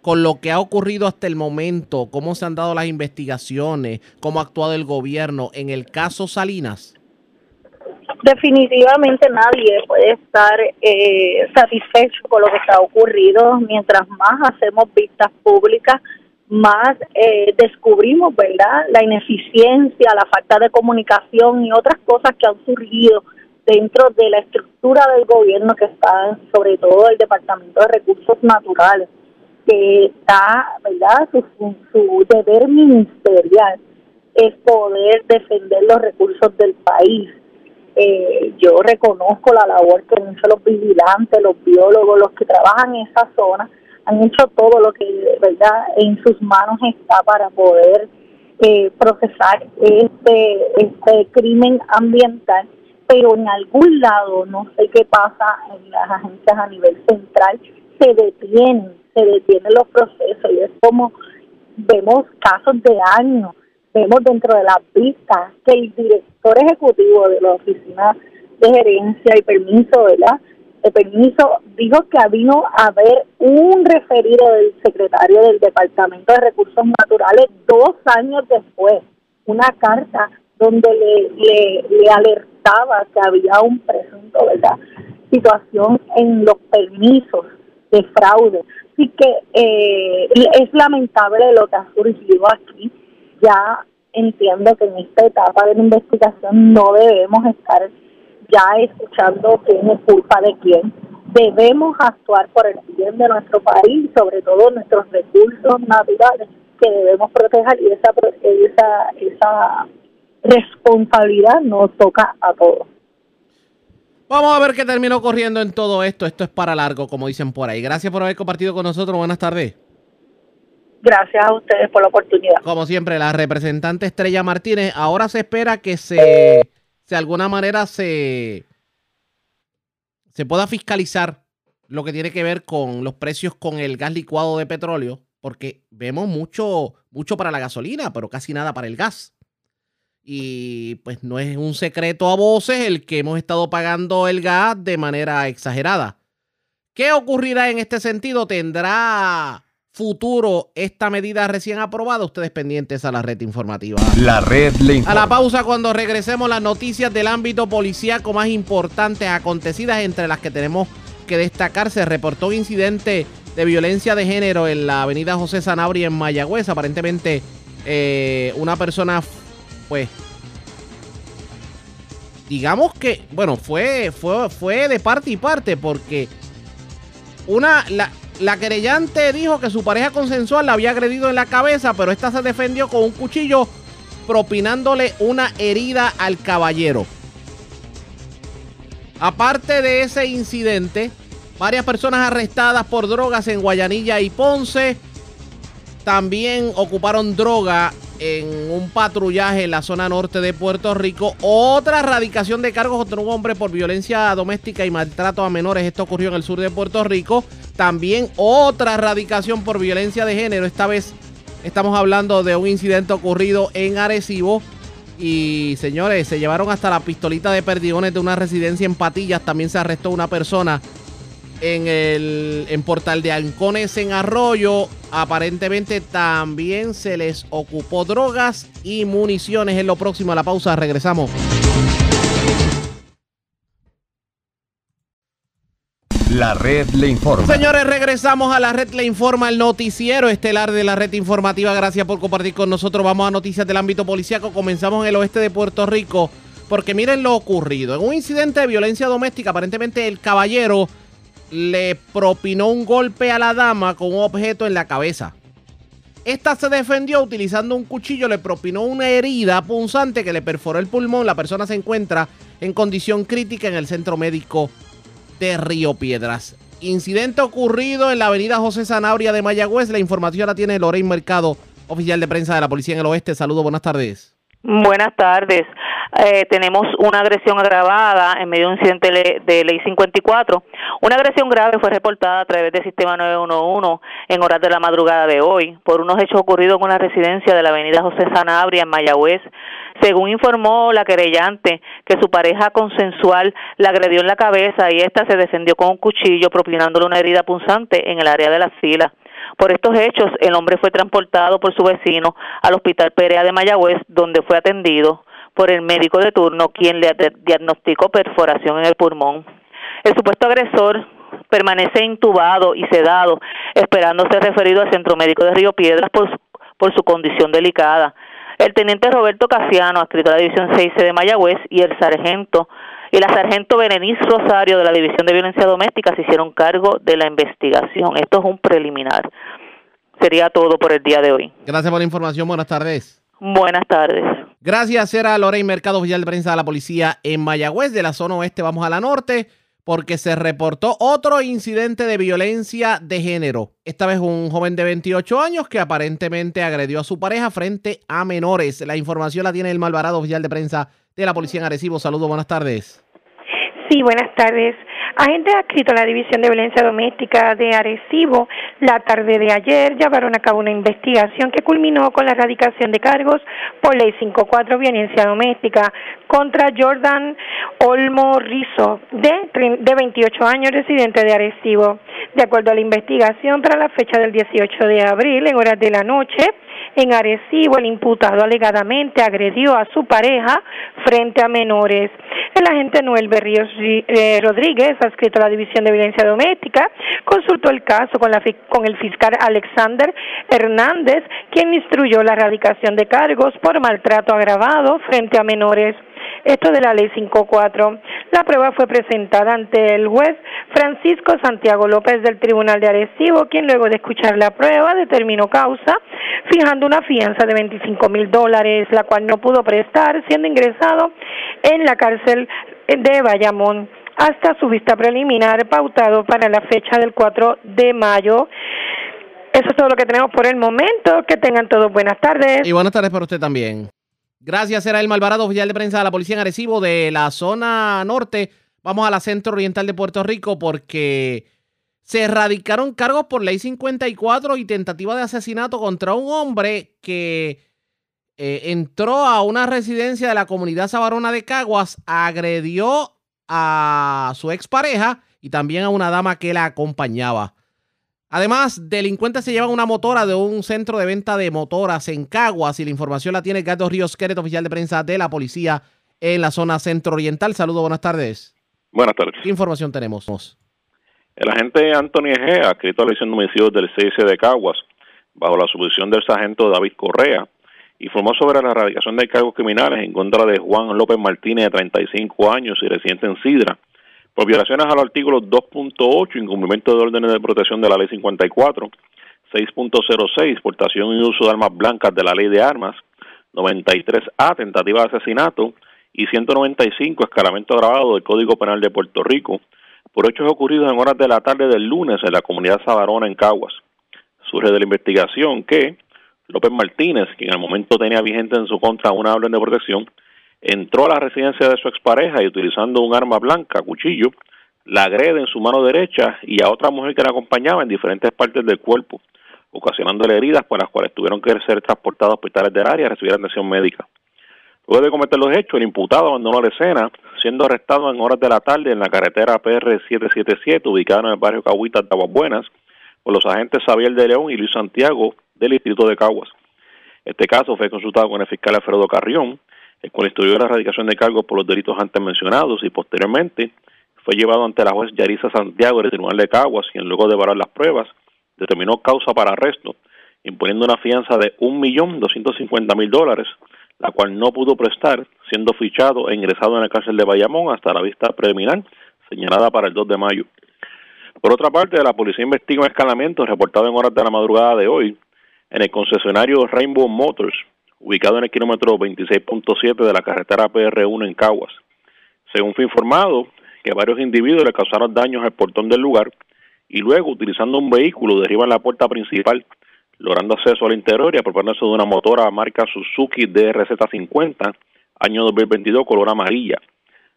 S2: con lo que ha ocurrido hasta el momento? ¿Cómo se han dado las investigaciones? ¿Cómo ha actuado el gobierno en el caso Salinas?
S6: Definitivamente nadie puede estar eh, satisfecho con lo que está ocurrido mientras más hacemos vistas públicas más eh, descubrimos, ¿verdad?, la ineficiencia, la falta de comunicación y otras cosas que han surgido dentro de la estructura del gobierno que está, sobre todo el Departamento de Recursos Naturales, que está, ¿verdad?, su, su deber ministerial es poder defender los recursos del país. Eh, yo reconozco la labor que han hecho los vigilantes, los biólogos, los que trabajan en esa zona, han hecho todo lo que verdad en sus manos está para poder eh, procesar este este crimen ambiental pero en algún lado no sé qué pasa en las agencias a nivel central se detienen se detienen los procesos y es como vemos casos de años vemos dentro de las vistas que el director ejecutivo de la oficina de gerencia y permiso verdad de permiso, dijo que había haber un referido del secretario del Departamento de Recursos Naturales dos años después, una carta donde le, le, alertaba que había un presunto, ¿verdad? Situación en los permisos de fraude. Así que eh, es lamentable lo que ha surgido aquí. Ya entiendo que en esta etapa de la investigación no debemos estar ya escuchando quién es culpa de quién. Debemos actuar por el bien de nuestro país, sobre todo nuestros recursos naturales que debemos proteger y esa esa esa responsabilidad nos toca a todos.
S2: Vamos a ver qué terminó corriendo en todo esto. Esto es para largo, como dicen por ahí. Gracias por haber compartido con nosotros. Buenas tardes.
S6: Gracias a ustedes por la oportunidad.
S2: Como siempre, la representante Estrella Martínez. Ahora se espera que se de alguna manera se, se pueda fiscalizar lo que tiene que ver con los precios con el gas licuado de petróleo, porque vemos mucho, mucho para la gasolina, pero casi nada para el gas. Y pues no es un secreto a voces el que hemos estado pagando el gas de manera exagerada. ¿Qué ocurrirá en este sentido? ¿Tendrá futuro esta medida recién aprobada. Ustedes pendientes a la red informativa.
S1: La red le
S2: A la pausa cuando regresemos las noticias del ámbito policíaco más importantes acontecidas entre las que tenemos que destacar. Se reportó un incidente de violencia de género en la avenida José Sanabria en Mayagüez. Aparentemente eh, una persona pues digamos que bueno fue fue fue de parte y parte porque una la, la querellante dijo que su pareja consensual la había agredido en la cabeza, pero esta se defendió con un cuchillo propinándole una herida al caballero. Aparte de ese incidente, varias personas arrestadas por drogas en Guayanilla y Ponce también ocuparon droga en un patrullaje en la zona norte de Puerto Rico. Otra erradicación de cargos contra un hombre por violencia doméstica y maltrato a menores. Esto ocurrió en el sur de Puerto Rico. También otra erradicación por violencia de género. Esta vez estamos hablando de un incidente ocurrido en Arecibo. Y señores, se llevaron hasta la pistolita de perdigones de una residencia en Patillas. También se arrestó una persona en el en Portal de Ancones en Arroyo. Aparentemente también se les ocupó drogas y municiones. En lo próximo a la pausa regresamos.
S1: La red le informa.
S2: Señores, regresamos a la red le informa, el noticiero estelar de la red informativa. Gracias por compartir con nosotros. Vamos a noticias del ámbito policiaco. Comenzamos en el oeste de Puerto Rico. Porque miren lo ocurrido. En un incidente de violencia doméstica, aparentemente el caballero le propinó un golpe a la dama con un objeto en la cabeza. Esta se defendió utilizando un cuchillo, le propinó una herida punzante que le perforó el pulmón. La persona se encuentra en condición crítica en el centro médico de Río Piedras. Incidente ocurrido en la avenida José Sanabria de Mayagüez. La información la tiene Lorraine Mercado, oficial de prensa de la Policía en el Oeste. Saludos, buenas tardes.
S7: Buenas tardes. Eh, tenemos una agresión agravada en medio de un incidente de ley 54. Una agresión grave fue reportada a través del sistema 911 en horas de la madrugada de hoy por unos hechos ocurridos con la residencia de la avenida José Sanabria en Mayagüez. Según informó la querellante, que su pareja consensual la agredió en la cabeza y ésta se defendió con un cuchillo propinándole una herida punzante en el área de la fila. Por estos hechos, el hombre fue transportado por su vecino al Hospital Perea de Mayagüez, donde fue atendido por el médico de turno, quien le diagnosticó perforación en el pulmón. El supuesto agresor permanece intubado y sedado, esperando ser referido al Centro Médico de Río Piedras por, por su condición delicada. El teniente Roberto Casiano, adscrito a la División 6 de Mayagüez, y el sargento y la sargento Berenice Rosario de la División de Violencia Doméstica se hicieron cargo de la investigación. Esto es un preliminar. Sería todo por el día de hoy.
S2: Gracias por la información. Buenas tardes.
S7: Buenas tardes.
S2: Gracias, era Lorey Mercado, oficial de prensa de la policía en Mayagüez. De la zona oeste vamos a la norte porque se reportó otro incidente de violencia de género. Esta vez un joven de 28 años que aparentemente agredió a su pareja frente a menores. La información la tiene el Malvarado, oficial de prensa de la Policía en Arecibo. Saludos, buenas tardes.
S8: Sí, buenas tardes. Agentes adscritos a la División de Violencia Doméstica de Arecibo, la tarde de ayer llevaron a cabo una investigación que culminó con la erradicación de cargos por Ley 54 Violencia Doméstica contra Jordan Olmo Rizo, de, de 28 años, residente de Arecibo. De acuerdo a la investigación, para la fecha del 18 de abril, en horas de la noche, en Arecibo, el imputado alegadamente agredió a su pareja frente a menores. El agente Noel Berríos eh, Rodríguez, adscrito a la División de Violencia Doméstica, consultó el caso con, la, con el fiscal Alexander Hernández, quien instruyó la erradicación de cargos por maltrato agravado frente a menores. Esto de la ley 54. La prueba fue presentada ante el juez Francisco Santiago López del Tribunal de Arecibo, quien luego de escuchar la prueba determinó causa, fijando una fianza de 25 mil dólares, la cual no pudo prestar, siendo ingresado en la cárcel de Bayamón hasta su vista preliminar pautado para la fecha del 4 de mayo. Eso es todo lo que tenemos por el momento. Que tengan todos buenas tardes.
S2: Y buenas tardes para usted también. Gracias, era el Malvarado, oficial de prensa de la Policía en Arecibo de la zona norte. Vamos a la centro oriental de Puerto Rico porque se erradicaron cargos por ley 54 y tentativa de asesinato contra un hombre que eh, entró a una residencia de la comunidad sabarona de Caguas, agredió a su expareja y también a una dama que la acompañaba. Además, delincuentes se llevan una motora de un centro de venta de motoras en Caguas y la información la tiene Gato Ríos Queret, oficial de prensa de la policía en la zona centro oriental. Saludos, buenas tardes.
S9: Buenas tardes.
S2: ¿Qué información tenemos?
S9: El agente Anthony Egea, escrito a la de homicidios del CIC de Caguas, bajo la supervisión del sargento David Correa, informó sobre la erradicación de cargos criminales en contra de Juan López Martínez, de 35 años y residente en Sidra, por violaciones a los artículos 2.8, incumplimiento de órdenes de protección de la ley 54, 6.06, exportación y uso de armas blancas de la ley de armas, 93A, tentativa de asesinato, y 195 escalamiento grabado del Código Penal de Puerto Rico por hechos ocurridos en horas de la tarde del lunes en la comunidad Sabarona en Caguas. Surge de la investigación que López Martínez, quien al momento tenía vigente en su contra una orden de protección, entró a la residencia de su expareja y utilizando un arma blanca, cuchillo, la agrede en su mano derecha y a otra mujer que la acompañaba en diferentes partes del cuerpo, ocasionándole heridas por las cuales tuvieron que ser transportadas a hospitales del área a recibir atención médica. Luego de cometer los hechos, el imputado abandonó la escena, siendo arrestado en horas de la tarde en la carretera PR 777, ubicada en el barrio Cahuita de Aguas Buenas, por los agentes Xavier de León y Luis Santiago del Distrito de Caguas. Este caso fue consultado con el fiscal Alfredo Carrión, el cual instruyó la erradicación de cargos por los delitos antes mencionados y posteriormente fue llevado ante la juez Yarisa Santiago del Tribunal de Caguas, quien luego de evaluar las pruebas determinó causa para arresto, imponiendo una fianza de 1.250.000 dólares, la cual no pudo prestar, siendo fichado e ingresado en la cárcel de Bayamón hasta la vista preliminar, señalada para el 2 de mayo. Por otra parte, la policía investiga un escalamiento reportado en horas de la madrugada de hoy en el concesionario Rainbow Motors, ubicado en el kilómetro 26.7 de la carretera PR1 en Caguas. Según fue informado, que varios individuos le causaron daños al portón del lugar y luego, utilizando un vehículo, derriban la puerta principal, logrando acceso al interior y apropiándose de una motora marca Suzuki DRZ50, año 2022, color amarilla.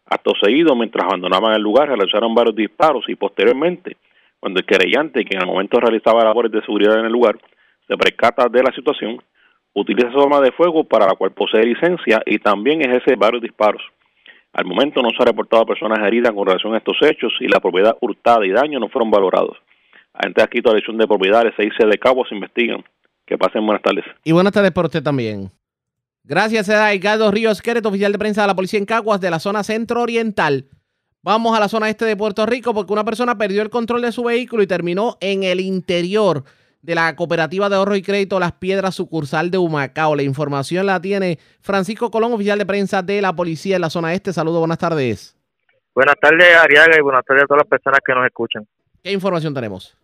S9: Acto seguido, mientras abandonaban el lugar, realizaron varios disparos y posteriormente, cuando el querellante, que en el momento realizaba labores de seguridad en el lugar, se percata de la situación, utiliza su arma de fuego para la cual posee licencia y también ejerce varios disparos. Al momento no se ha reportado personas heridas con relación a estos hechos y la propiedad hurtada y daño no fueron valorados. Agentes aquí de elección de propiedades, se de cabo se investigan. Que pasen buenas tardes.
S2: Y buenas tardes para usted también. Gracias a Edgardo Ríos Queret, oficial de prensa de la policía en Caguas de la zona centro-oriental. Vamos a la zona este de Puerto Rico porque una persona perdió el control de su vehículo y terminó en el interior de la Cooperativa de Ahorro y Crédito Las Piedras, sucursal de Humacao. La información la tiene Francisco Colón, oficial de prensa de la policía en la zona este. Saludos, buenas tardes.
S10: Buenas tardes, Ariaga, y buenas tardes a todas las personas que nos escuchan.
S2: ¿Qué información tenemos?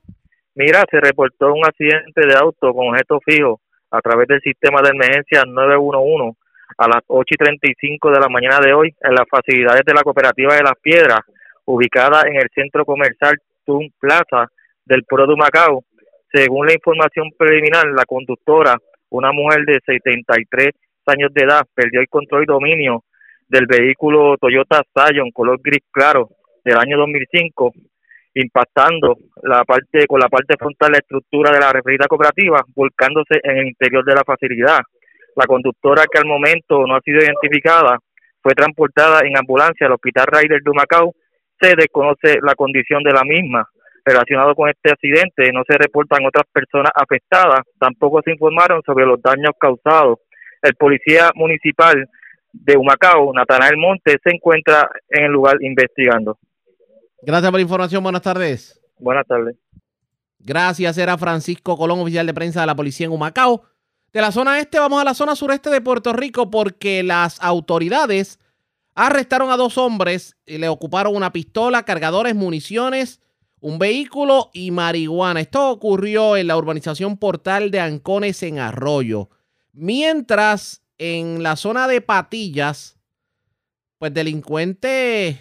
S10: Mira, se reportó un accidente de auto con objeto fijo a través del sistema de emergencia 911 a las 8 y 35 de la mañana de hoy en las facilidades de la Cooperativa de Las Piedras, ubicada en el centro comercial Tun Plaza del pueblo de Humacao según la información preliminar, la conductora, una mujer de 73 años de edad, perdió el control y dominio del vehículo Toyota Scion color gris claro del año 2005, impactando la parte con la parte frontal de la estructura de la referida cooperativa, volcándose en el interior de la facilidad. La conductora, que al momento no ha sido identificada, fue transportada en ambulancia al Hospital Ryder de Macao. Se desconoce la condición de la misma relacionado con este accidente. No se reportan otras personas afectadas. Tampoco se informaron sobre los daños causados. El policía municipal de Humacao, Natanael Montes, se encuentra en el lugar investigando.
S2: Gracias por la información. Buenas tardes.
S10: Buenas tardes.
S2: Gracias. Era Francisco Colón, oficial de prensa de la policía en Humacao. De la zona este vamos a la zona sureste de Puerto Rico porque las autoridades arrestaron a dos hombres y le ocuparon una pistola, cargadores, municiones un vehículo y marihuana. Esto ocurrió en la urbanización Portal de Ancones en Arroyo. Mientras en la zona de Patillas, pues delincuentes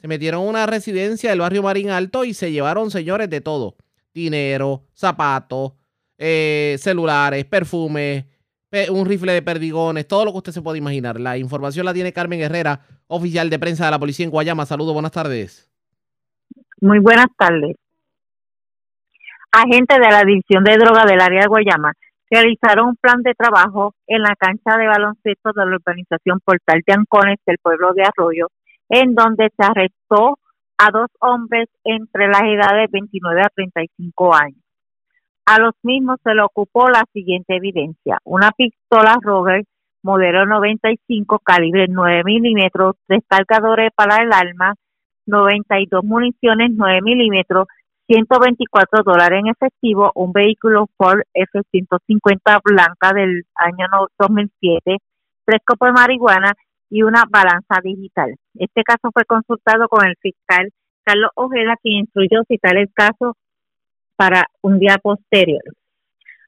S2: se metieron a una residencia del barrio Marín Alto y se llevaron, señores, de todo. Dinero, zapatos, eh, celulares, perfumes, un rifle de perdigones, todo lo que usted se puede imaginar. La información la tiene Carmen Herrera, oficial de prensa de la policía en Guayama. Saludos, buenas tardes.
S11: Muy buenas tardes. Agentes de la División de Drogas del área de Guayama realizaron un plan de trabajo en la cancha de baloncesto de la organización Portal de Ancones del pueblo de Arroyo, en donde se arrestó a dos hombres entre las edades de 29 a 35 años. A los mismos se le ocupó la siguiente evidencia, una pistola Robert modelo 95 calibre 9 milímetros, tres cargadores para el arma, 92 municiones 9 milímetros, 124 dólares en efectivo, un vehículo Ford F-150 blanca del año 2007, tres copos de marihuana y una balanza digital. Este caso fue consultado con el fiscal Carlos Ojeda, quien instruyó citar el caso para un día posterior.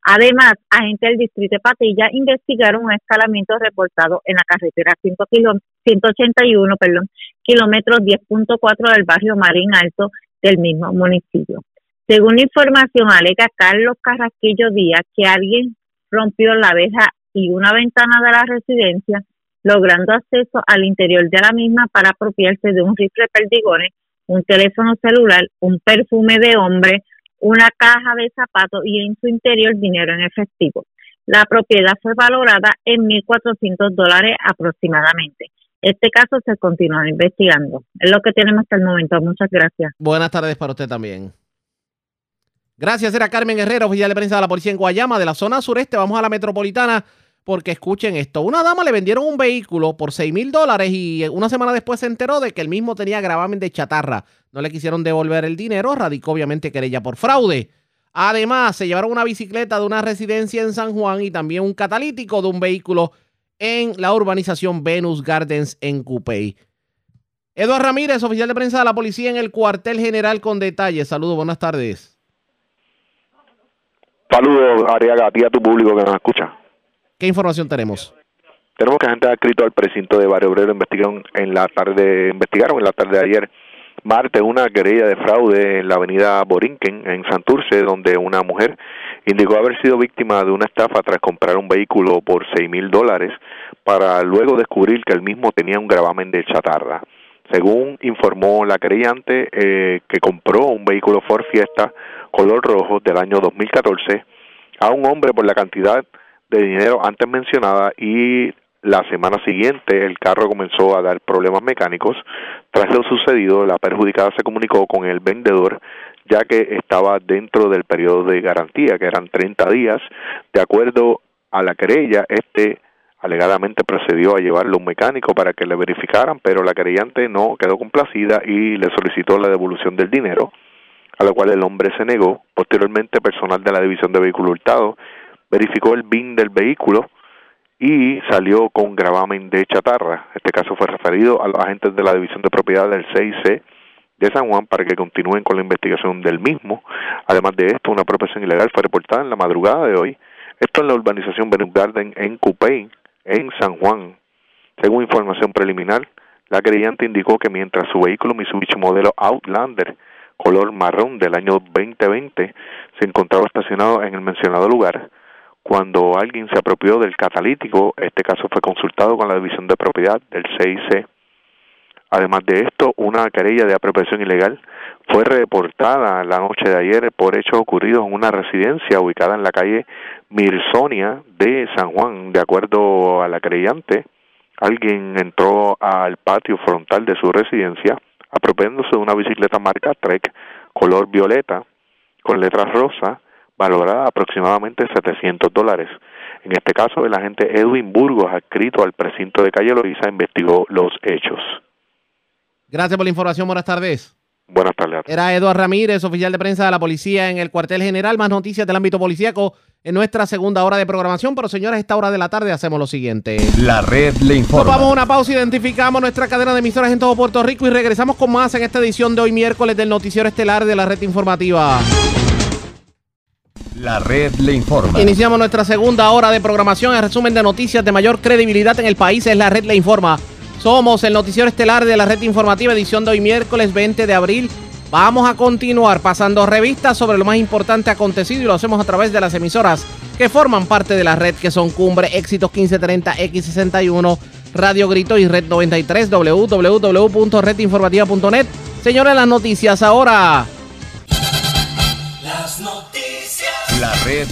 S11: Además, agentes del distrito de Patilla investigaron un escalamiento reportado en la carretera 181, perdón, kilómetro 10.4 del barrio Marín Alto del mismo municipio. Según la información, alega Carlos Carrasquillo Díaz que alguien rompió la abeja y una ventana de la residencia, logrando acceso al interior de la misma para apropiarse de un rifle perdigones, un teléfono celular, un perfume de hombre, una caja de zapatos y en su interior dinero en efectivo. La propiedad fue valorada en 1.400 dólares aproximadamente. Este caso se continúa investigando. Es lo que tenemos hasta el momento. Muchas gracias.
S2: Buenas tardes para usted también. Gracias, era Carmen Guerrero, oficial de prensa de la policía en Guayama, de la zona sureste. Vamos a la metropolitana porque escuchen esto. Una dama le vendieron un vehículo por 6 mil dólares y una semana después se enteró de que el mismo tenía gravamen de chatarra. No le quisieron devolver el dinero, radicó obviamente querella por fraude. Además, se llevaron una bicicleta de una residencia en San Juan y también un catalítico de un vehículo en la urbanización Venus Gardens en Cupey. Eduardo Ramírez, oficial de prensa de la policía en el cuartel general con detalles. Saludos, buenas tardes.
S12: Saludos, Ariaga, a ti a tu público que nos escucha.
S2: ¿Qué información tenemos?
S12: Tenemos que gente ha escrito al precinto de Barrio Obrero investigaron en la tarde, investigaron en la tarde de ayer, martes, una querella de fraude en la avenida Borinquen, en Santurce, donde una mujer indicó haber sido víctima de una estafa tras comprar un vehículo por seis mil dólares para luego descubrir que el mismo tenía un gravamen de chatarra. Según informó la querellante, eh, que compró un vehículo Ford Fiesta color rojo del año 2014 a un hombre por la cantidad de dinero antes mencionada y la semana siguiente el carro comenzó a dar problemas mecánicos. Tras lo sucedido, la perjudicada se comunicó con el vendedor ya que estaba dentro del periodo de garantía, que eran 30 días. De acuerdo a la querella, este alegadamente procedió a llevarlo a un mecánico para que le verificaran, pero la querellante no quedó complacida y le solicitó la devolución del dinero a lo cual el hombre se negó. Posteriormente, personal de la División de Vehículos Hurtados verificó el BIN del vehículo y salió con gravamen de chatarra. Este caso fue referido a los agentes de la División de Propiedad del CIC de San Juan para que continúen con la investigación del mismo. Además de esto, una profesión ilegal fue reportada en la madrugada de hoy. Esto en la urbanización Garden en Cupey, en San Juan. Según información preliminar, la creyente indicó que mientras su vehículo Mitsubishi modelo Outlander color marrón del año 2020 se encontraba estacionado en el mencionado lugar. Cuando alguien se apropió del catalítico, este caso fue consultado con la División de Propiedad del CIC. Además de esto, una querella de apropiación ilegal fue reportada la noche de ayer por hechos ocurridos en una residencia ubicada en la calle Mirsonia de San Juan. De acuerdo a la creyente, alguien entró al patio frontal de su residencia apropiándose de una bicicleta marca Trek color violeta con letras rosa valorada aproximadamente 700 dólares. En este caso, el agente Edwin Burgos, adscrito al precinto de Calle Loiza, investigó los hechos.
S2: Gracias por la información. Buenas tardes.
S12: Buenas tardes.
S2: Era Eduardo Ramírez, oficial de prensa de la policía en el cuartel general. Más noticias del ámbito policíaco en nuestra segunda hora de programación. Pero señores, a esta hora de la tarde hacemos lo siguiente.
S1: La red le informa.
S2: Nos vamos a una pausa, identificamos nuestra cadena de emisoras en todo Puerto Rico y regresamos con más en esta edición de hoy miércoles del noticiero estelar de la red informativa.
S1: La red le informa.
S2: Iniciamos nuestra segunda hora de programación. El resumen de noticias de mayor credibilidad en el país es la red le informa. Somos el noticiero estelar de la red informativa edición de hoy miércoles 20 de abril. Vamos a continuar pasando revistas sobre lo más importante acontecido y lo hacemos a través de las emisoras que forman parte de la red que son Cumbre, Éxitos 1530, X61, Radio Grito y Red 93, www.redinformativa.net. Señores, las noticias ahora.
S1: Las noticias.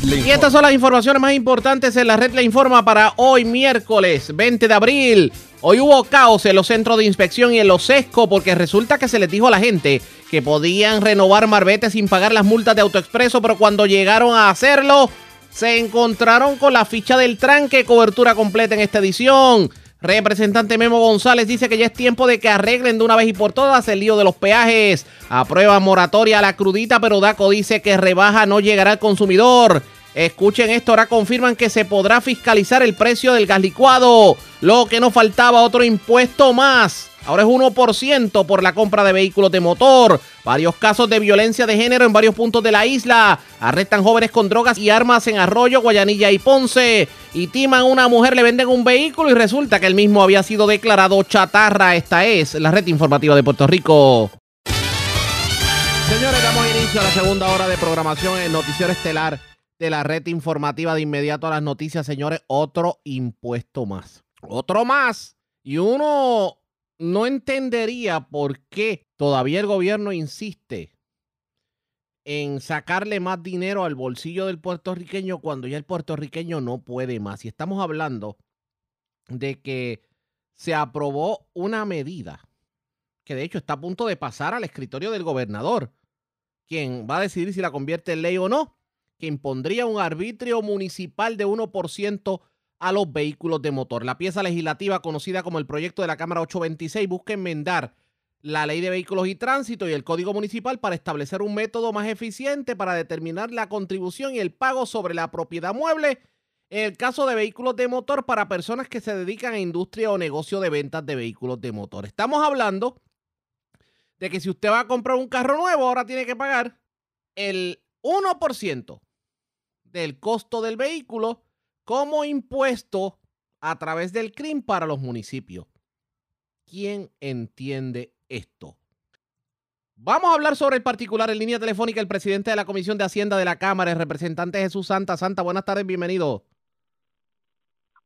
S2: Y estas son las informaciones más importantes en la red le informa para hoy miércoles 20 de abril. Hoy hubo caos en los centros de inspección y en los SESCO porque resulta que se les dijo a la gente que podían renovar marbetes sin pagar las multas de autoexpreso, pero cuando llegaron a hacerlo, se encontraron con la ficha del tranque, cobertura completa en esta edición. Representante Memo González dice que ya es tiempo de que arreglen de una vez y por todas el lío de los peajes. Aprueba moratoria a la crudita, pero Daco dice que rebaja no llegará al consumidor. Escuchen esto, ahora confirman que se podrá fiscalizar el precio del gas licuado. Lo que no faltaba, otro impuesto más ahora es 1% por la compra de vehículos de motor. Varios casos de violencia de género en varios puntos de la isla. Arrestan jóvenes con drogas y armas en Arroyo, Guayanilla y Ponce. Y timan a una mujer, le venden un vehículo y resulta que el mismo había sido declarado chatarra. Esta es la red informativa de Puerto Rico. Señores, damos inicio a la segunda hora de programación en Noticiero Estelar de la red informativa de inmediato a las noticias, señores. Otro impuesto más. Otro más. Y uno no entendería por qué todavía el gobierno insiste en sacarle más dinero al bolsillo del puertorriqueño cuando ya el puertorriqueño no puede más. Y estamos hablando de que se aprobó una medida que de hecho está a punto de pasar al escritorio del gobernador, quien va a decidir si la convierte en ley o no, que impondría un arbitrio municipal de 1% a los vehículos de motor. La pieza legislativa conocida como el proyecto de la Cámara 826 busca enmendar la ley de vehículos y tránsito y el código municipal para establecer un método más eficiente para determinar la contribución y el pago sobre la propiedad mueble en el caso de vehículos de motor para personas que se dedican a industria o negocio de ventas de vehículos de motor. Estamos hablando de que si usted va a comprar un carro nuevo, ahora tiene que pagar el 1% del costo del vehículo como impuesto a través del CRIM para los municipios. ¿Quién entiende esto? Vamos a hablar sobre el particular en línea telefónica. El presidente de la Comisión de Hacienda de la Cámara, el representante Jesús Santa. Santa, buenas tardes, bienvenido.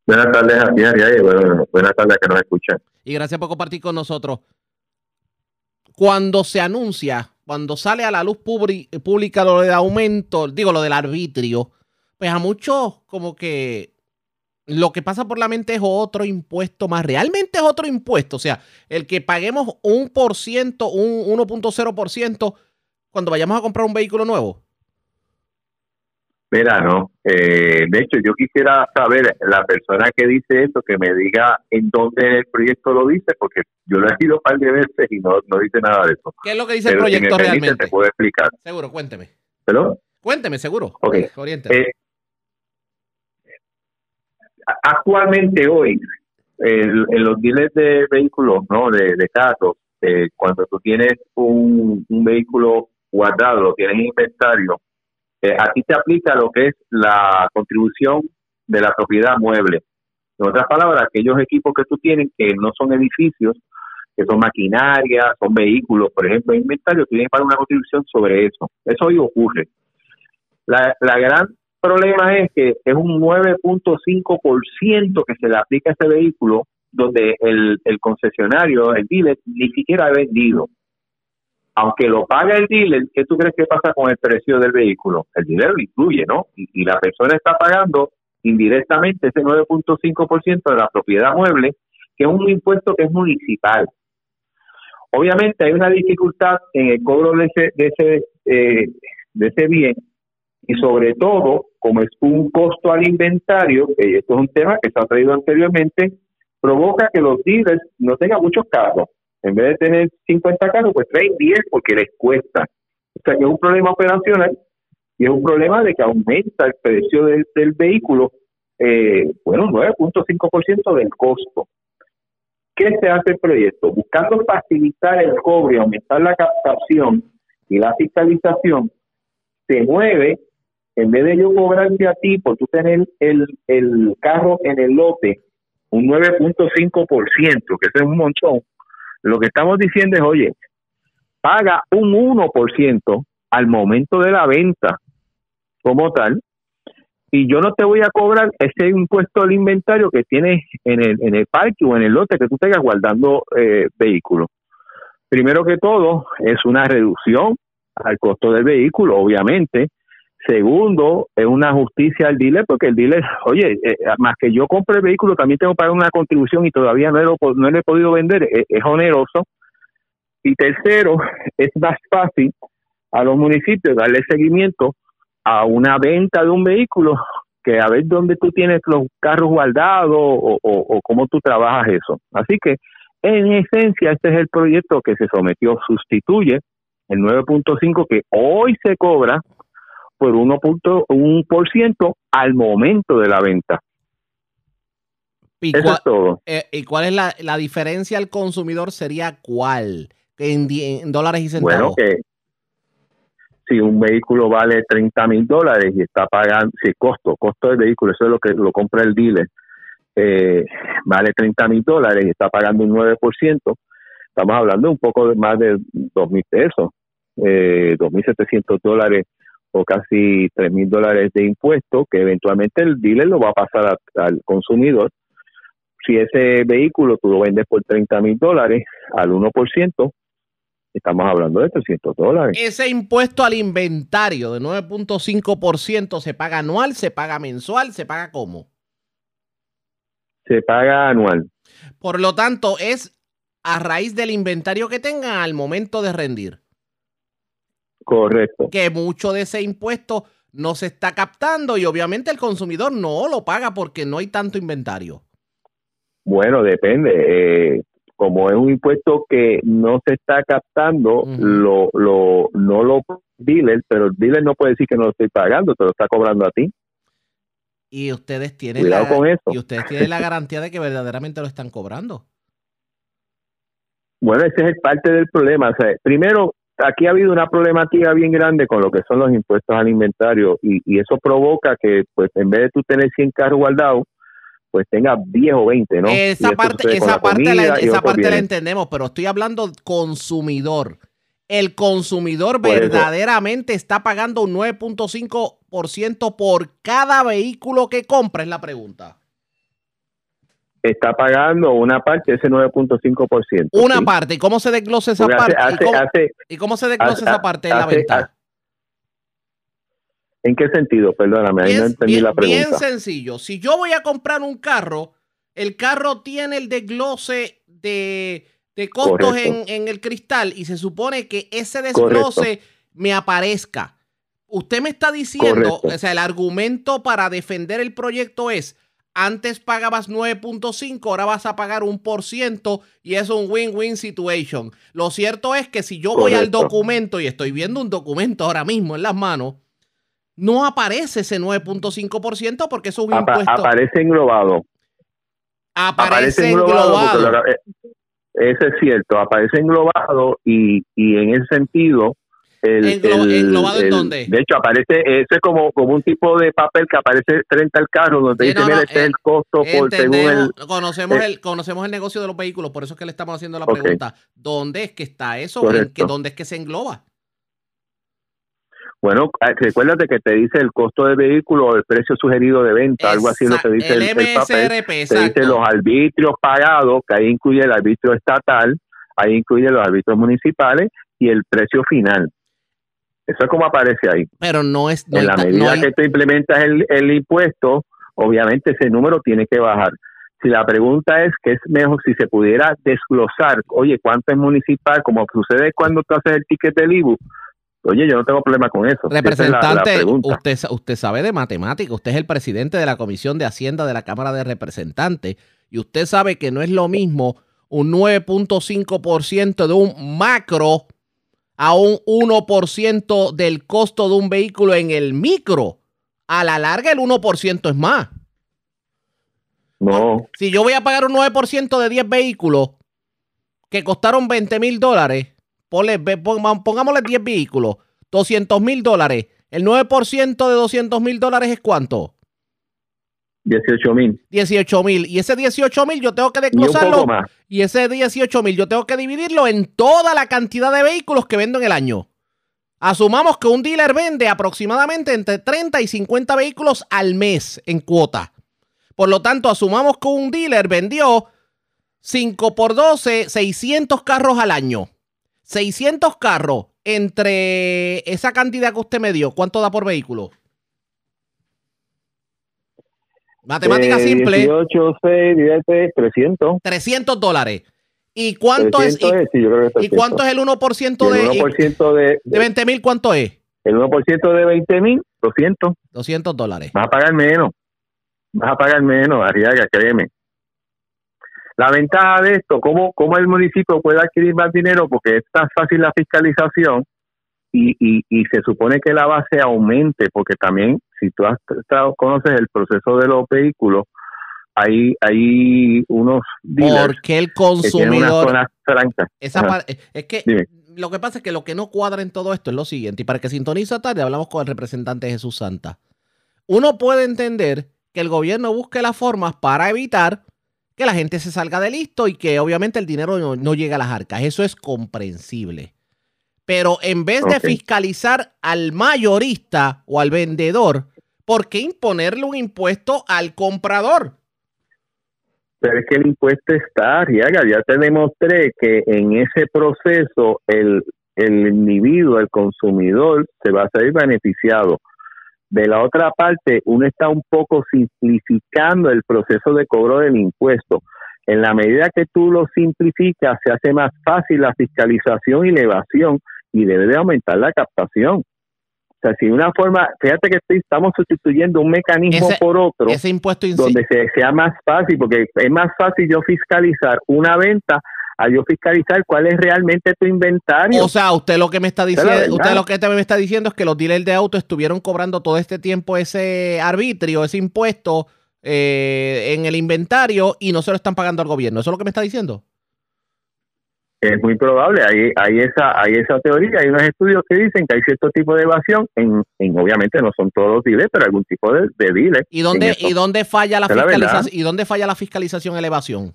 S13: Buenas tardes, y buenas tardes a que nos escuchan.
S2: Y gracias por compartir con nosotros. Cuando se anuncia, cuando sale a la luz pública lo del aumento, digo, lo del arbitrio, pues a muchos como que lo que pasa por la mente es otro impuesto más. Realmente es otro impuesto. O sea, el que paguemos un por ciento, un 1.0% cuando vayamos a comprar un vehículo nuevo.
S13: Mira, no. Eh, de hecho, yo quisiera saber, la persona que dice eso, que me diga en dónde el proyecto lo dice, porque yo lo he ido un par de veces y no, no dice nada de eso.
S2: ¿Qué es lo que dice el proyecto realmente?
S13: Te puedo explicar.
S2: Seguro, cuénteme.
S13: ¿Perdón?
S2: Cuénteme, seguro.
S13: Ok. Eh, actualmente hoy, en los dealers de vehículos, ¿no? De, de eh, cuando tú tienes un, vehículo guardado, lo tienes en inventario, eh, a ti te aplica lo que es la contribución de la propiedad mueble. En otras palabras, aquellos equipos que tú tienes que no son edificios, que son maquinaria, son vehículos, por ejemplo, en inventario, tú tienes que una contribución sobre eso. Eso hoy ocurre. La, la gran problema es que es un 9.5% que se le aplica a ese vehículo donde el, concesionario, el dealer, ni siquiera ha vendido. Aunque lo paga el dealer, ¿qué tú crees que pasa con el precio del vehículo? El dealer lo incluye, ¿no? Y, la persona está pagando indirectamente ese 9.5% de la propiedad mueble, que es un impuesto que es municipal. Obviamente hay una dificultad en el cobro de ese, de ese, eh, de ese bien y sobre todo, como es un costo al inventario, que esto es un tema que se ha traído anteriormente, provoca que los dealers no tengan muchos carros. En vez de tener 50 carros, pues traen 10 porque les cuesta. O sea que es un problema operacional y es un problema de que aumenta el precio del, vehículo, eh, bueno, 9.5% del costo. ¿Qué se hace el proyecto? Buscando facilitar el cobre, aumentar la captación y la fiscalización, se mueve en vez de yo cobrarte a ti por tú tener el, el carro en el lote un 9.5%, que eso es un montón, lo que estamos diciendo es, oye, paga un 1% al momento de la venta como tal, y yo no te voy a cobrar ese impuesto al inventario que tienes en el, en el parque o en el lote que tú tengas guardando eh, vehículos. Primero que todo, es una reducción al costo del vehículo, obviamente, Segundo, es una justicia al dealer, porque el dealer, oye, eh, más que yo compre el vehículo, también tengo que pagar una contribución y todavía no lo, no he podido vender, es, es oneroso. Y tercero, es más fácil a los municipios darle seguimiento a una venta de un vehículo que a ver dónde tú tienes los carros guardados o, o, cómo tú trabajas eso. Así que, en esencia, este es el proyecto que se sometió, sustituye el 9.5 que hoy se cobra por 1.1% al momento de la venta.
S2: ¿Y
S13: Eso
S2: cuál,
S13: es todo.
S2: eh, ¿y cuál es la, la diferencia al consumidor? ¿Sería cuál? En, en dólares y
S13: Bueno,
S2: centavos.
S13: que si un vehículo vale 30 mil dólares y está pagando, si costo, costo del vehículo, eso es lo que lo compra el dealer, eh, vale 30 mil dólares y está pagando un 9%, estamos hablando un poco de más de 2 mil pesos, eh, 2.700 dólares o casi 3 mil dólares de impuestos que eventualmente el dealer lo va a pasar a- al consumidor. Si ese vehículo tú lo vendes por 30 mil dólares al 1%, estamos hablando de 300 dólares.
S2: Ese impuesto al inventario de 9.5% se paga anual, se paga mensual, se paga cómo.
S13: Se paga anual.
S2: Por lo tanto, es a raíz del inventario que tengan al momento de rendir.
S13: Correcto.
S2: Que mucho de ese impuesto no se está captando y obviamente el consumidor no lo paga porque no hay tanto inventario.
S13: Bueno, depende. Eh, como es un impuesto que no se está captando, lo, lo, no lo dealer, pero el dealer no puede decir que no lo estoy pagando, te lo está cobrando a ti.
S2: Y ustedes tienen
S13: Cuidado
S2: la,
S13: con eso.
S2: y ustedes tienen la garantía de que verdaderamente lo están cobrando.
S13: Bueno, ese es el parte del problema. O sea, primero, aquí ha habido una problemática bien grande con lo que son los impuestos al inventario y, y eso provoca que, pues, en vez de tú tener 100 carros guardados, pues tengas 10 o 20, ¿no?
S2: Esa parte, esa
S13: la
S2: parte, la, esa parte la entendemos, pero estoy hablando consumidor. El consumidor
S13: Por eso.
S2: verdaderamente está pagando un 9.5% por cada vehículo que compra, es la pregunta.
S13: Está pagando una parte ese 9.5%.
S2: Una
S13: ¿sí?
S2: parte. ¿Y cómo se desglosa esa
S13: Porque hace-
S2: parte? ¿Y cómo,
S13: hace-
S2: y cómo se desglosa
S13: hace-
S2: esa parte en la venta?
S13: ¿En qué sentido? Perdóname, ahí
S2: Bien,
S13: no entendí
S2: bien-
S13: la
S2: bien
S13: pregunta.
S2: sencillo. Si yo voy a comprar un carro, el carro tiene el desglose de, de costos en, en el cristal y se supone que ese desglose
S13: Correcto.
S2: me aparezca. Usted me está diciendo,
S13: Correcto.
S2: o sea, el argumento para defender el proyecto es, antes pagabas 9.5, ahora vas a pagar un por ciento y es un win-win situation. Lo cierto es que si yo voy al documento y estoy viendo un documento ahora mismo en las manos, no aparece ese 9.5% porque es un
S13: Apa-
S2: impuesto.
S13: aparece englobado.
S2: Aparece
S13: englobado. porque
S2: englobado.
S13: lo- eh, eso es cierto, aparece englobado y, y en ese sentido... El,
S2: Englo-
S13: el-
S2: ¿englobado en
S13: el-
S2: dónde?
S13: De hecho, aparece, eso es como, como un tipo de papel que aparece frente al carro donde
S2: Sí,
S13: dice,
S2: no,
S13: mira,
S2: no,
S13: este es
S2: eh,
S13: el costo por según el...
S2: Conocemos,
S13: eh,
S2: el, conocemos el negocio de los vehículos, por eso es que le estamos haciendo la pregunta. ¿Dónde es que está eso? ¿En qué- ¿Dónde es que se engloba?
S13: Bueno, eh, recuérdate que te dice el costo del vehículo o el precio sugerido de venta, algo así lo que dice
S2: el
S13: el, el papel.
S2: MSRP,
S13: Te
S2: exacto.
S13: dice los arbitrios pagados, que ahí incluye el arbitrio estatal, ahí incluye los arbitrios municipales y el precio final. Eso es como aparece ahí.
S2: Pero no es. No
S13: en la medida
S2: no hay-
S13: que tú implementas el, el impuesto, obviamente ese número tiene que bajar. Si la pregunta es que es mejor si se pudiera desglosar, oye, ¿cuánto es municipal? Como sucede cuando tú haces el ticket del IBU. Oye, yo no tengo problema con eso. Esa es la-
S2: Representante, usted, usted sabe de matemática, usted es el presidente de la Comisión de Hacienda de la Cámara de Representantes y usted sabe que no es lo mismo un 9.5% de un macro a un 1% del costo de un vehículo en el micro. A la larga el 1% es más.
S13: No,
S2: Si yo voy a pagar un 9% de 10 vehículos que costaron 20 mil dólares, pongámosle 10 vehículos, 200 mil dólares. El 9% de 200 mil dólares es cuánto?
S13: 18 mil.
S2: 18 mil. Y ese 18 mil yo tengo que desglosarlo. Y ese 18 mil yo tengo que dividirlo en toda la cantidad de vehículos que vendo en el año. Asumamos que un dealer vende aproximadamente entre 30 y 50 vehículos al mes en cuota. Por lo tanto, asumamos que un dealer vendió 5 por 12, 600 carros al año. 600 carros entre esa cantidad que usted me dio, ¿cuánto da por vehículo? Matemática
S13: Eh,
S2: simple.
S13: 18, 6, 10, 300.
S2: 300 dólares. ¿Y cuánto es?
S13: 300 es, sí, yo creo que
S2: ¿Y
S13: 300.
S2: cuánto es el 1%
S13: Y
S2: de,
S13: el 1% de,
S2: de 20 mil? ¿Cuánto es?
S13: el 1% de 20 mil, 200.
S2: 200 dólares.
S13: Vas a pagar menos. Vas a pagar menos, Arriaga, créeme. La ventaja de esto, ¿cómo, cómo el municipio puede adquirir más dinero? Porque es tan fácil la fiscalización y, y, y se supone que la base aumente, porque también, si tú has estado, conoces el proceso de los vehículos, hay, hay unos
S2: Porque el consumidor... Esa
S13: Ajá.
S2: es que
S13: Dime.
S2: lo que pasa es que lo que no cuadra en todo esto es lo siguiente, y para que sintoniza tarde hablamos con el representante Jesús Santa. Uno puede entender que el gobierno busque las formas para evitar que la gente se salga de listo y que obviamente el dinero no, no llegue a las arcas. Eso es comprensible. Pero en vez de fiscalizar al mayorista o al vendedor, ¿por qué imponerle un impuesto al comprador?
S13: Pero es que el impuesto está, Arriaga, ya te demostré que en ese proceso el, el individuo, el consumidor, se va a salir beneficiado. De la otra parte, uno está un poco simplificando el proceso de cobro del impuesto. En la medida que tú lo simplificas, se hace más fácil la fiscalización y la evasión y debe de aumentar la captación. O sea, si de una forma, fíjate que estoy- estamos sustituyendo un mecanismo
S2: Ese-
S13: por otro
S2: Ese impuesto inci-
S13: donde se, sea más fácil, porque es más fácil yo fiscalizar una venta a yo fiscalizar cuál es realmente tu inventario.
S2: O sea, usted lo que me está diciendo, usted lo que me está diciendo es que los dealers de auto estuvieron cobrando todo este tiempo ese arbitrio, ese impuesto eh, en el inventario y no se lo están pagando al gobierno. ¿Eso es lo que me está diciendo?
S13: Es muy probable, hay, hay esa hay esa teoría, hay unos estudios que dicen que hay cierto tipo de evasión, en, en obviamente no son todos los dealers, pero algún tipo de, de dealer.
S2: ¿Y dónde,
S13: en
S2: y dónde falla la fiscalización? ¿Y dónde falla la fiscalización y la evasión?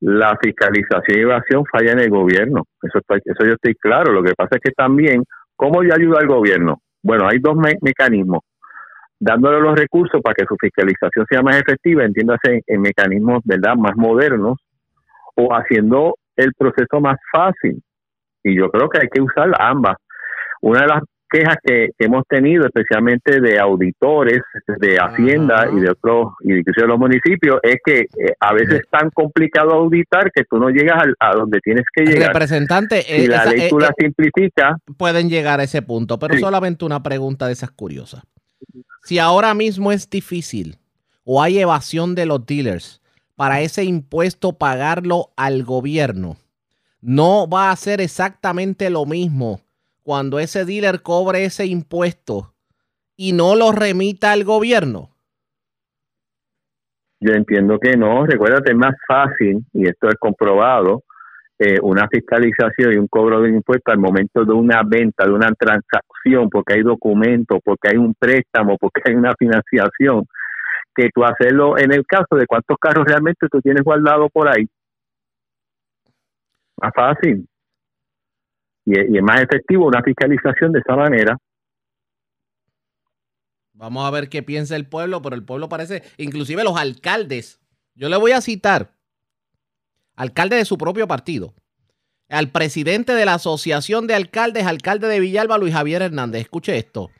S13: la fiscalización y evasión falla en el gobierno. Eso, está- eso yo estoy claro. Lo que pasa es que también, ¿cómo yo ayudo al gobierno? Bueno, hay dos me- mecanismos. Dándole los recursos para que su fiscalización sea más efectiva, entiéndase en, en mecanismos ¿verdad? más modernos, o haciendo el proceso más fácil. Y yo creo que hay que usar ambas. Una de las quejas que, que hemos tenido, especialmente de auditores, de Hacienda y de otros, y incluso de los municipios, es que eh, a veces es tan complicado auditar que tú no llegas al- a donde tienes que llegar.
S2: Representante,
S13: Si
S2: eh,
S13: la
S2: esa-
S13: ley
S2: eh,
S13: tú la
S2: eh,
S13: simplificas,
S2: pueden llegar a ese punto, pero
S13: Sí.
S2: solamente una pregunta de esas curiosas. Si ahora mismo es difícil o hay evasión de los dealers para ese impuesto pagarlo al gobierno, no va a ser exactamente lo mismo cuando ese dealer cobre ese impuesto y no lo remita al gobierno.
S13: Yo entiendo que no. Recuérdate, es más fácil, y esto es comprobado, eh, una fiscalización y un cobro de impuestos al momento de una venta, de una transacción, porque hay documentos, porque hay un préstamo, porque hay una financiación, que tú hacerlo en el caso de cuántos carros realmente tú tienes guardado por ahí. Más fácil. Y, es- más efectivo una fiscalización de esa manera.
S2: Vamos a ver qué piensa el pueblo, pero el pueblo parece, inclusive los alcaldes. Yo le voy a citar, alcalde de su propio partido, al presidente de la Asociación de Alcaldes, alcalde de Villalba, Luis Javier Hernández. Escuche esto.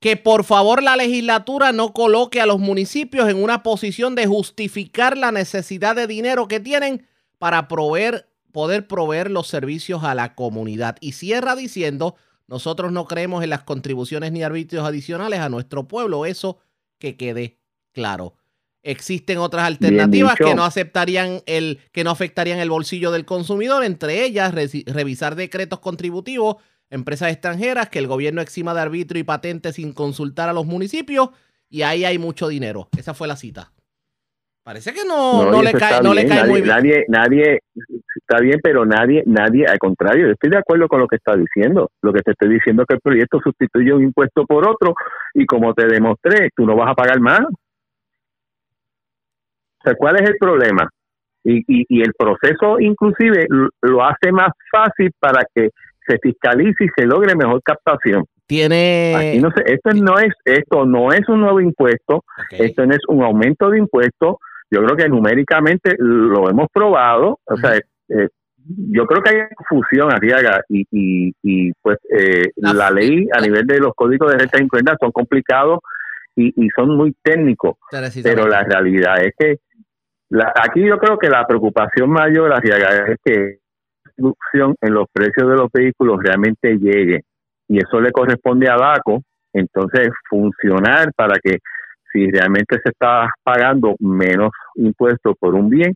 S2: Que por favor la legislatura no coloque a los municipios en una posición de justificar la necesidad de dinero que tienen para proveer, poder proveer los servicios a la comunidad. Y cierra diciendo, nosotros no creemos en las contribuciones ni arbitrios adicionales a nuestro pueblo. Eso que quede claro. Existen otras alternativas que no aceptarían el, que no afectarían el bolsillo del consumidor, entre ellas revisar decretos contributivos, empresas extranjeras, que el gobierno exima de arbitrio y patente sin consultar a los municipios, y ahí hay mucho dinero. Esa fue la cita. Parece que no, le cae, no le cae
S13: nadie,
S2: muy bien.
S13: Nadie, nadie, está bien, pero nadie, nadie, al contrario, yo estoy de acuerdo con lo que está diciendo. Lo que te estoy diciendo es que el proyecto sustituye un impuesto por otro y como te demostré, tú no vas a pagar más. O sea, ¿cuál es el problema? Y, y, y el proceso inclusive lo hace más fácil para que se fiscalice y se logre mejor captación.
S2: Tiene.
S13: Aquí no sé, esto no es, esto no es un nuevo impuesto, esto no es un aumento de impuestos. Yo creo que numéricamente lo hemos probado. O sea, eh, yo creo que hay confusión, Arriaga, y, y, y pues eh, la ley a nivel de los códigos de renta incluida son complicados y, y son muy técnicos. Pero la realidad es que la, aquí yo creo que la preocupación mayor, Arriaga, es que reducción en los precios de los vehículos realmente llegue y eso le corresponde a DACO, entonces funcionar para que si realmente se está pagando menos impuestos por un bien,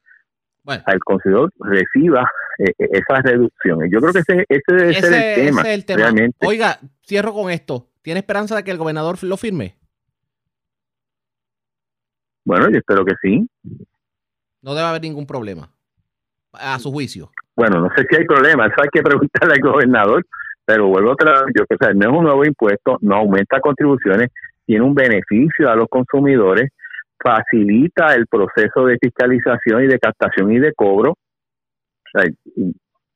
S2: Bueno.
S13: al consumidor reciba eh, eh, esas reducciones. Yo creo que ese, ese debe ser
S2: Ese,
S13: el tema,
S2: ese es el tema.
S13: realmente.
S2: Oiga, cierro con esto. ¿Tiene esperanza de que el gobernador lo firme?
S13: Bueno, yo espero que sí.
S2: No debe haber ningún problema, a su juicio.
S13: Bueno, no sé si hay problema, eso hay que preguntarle al gobernador, pero vuelvo otra vez, yo que sea, no es un nuevo impuesto, no aumenta contribuciones, tiene un beneficio a los consumidores, facilita el proceso de fiscalización y de captación y de cobro. O sea,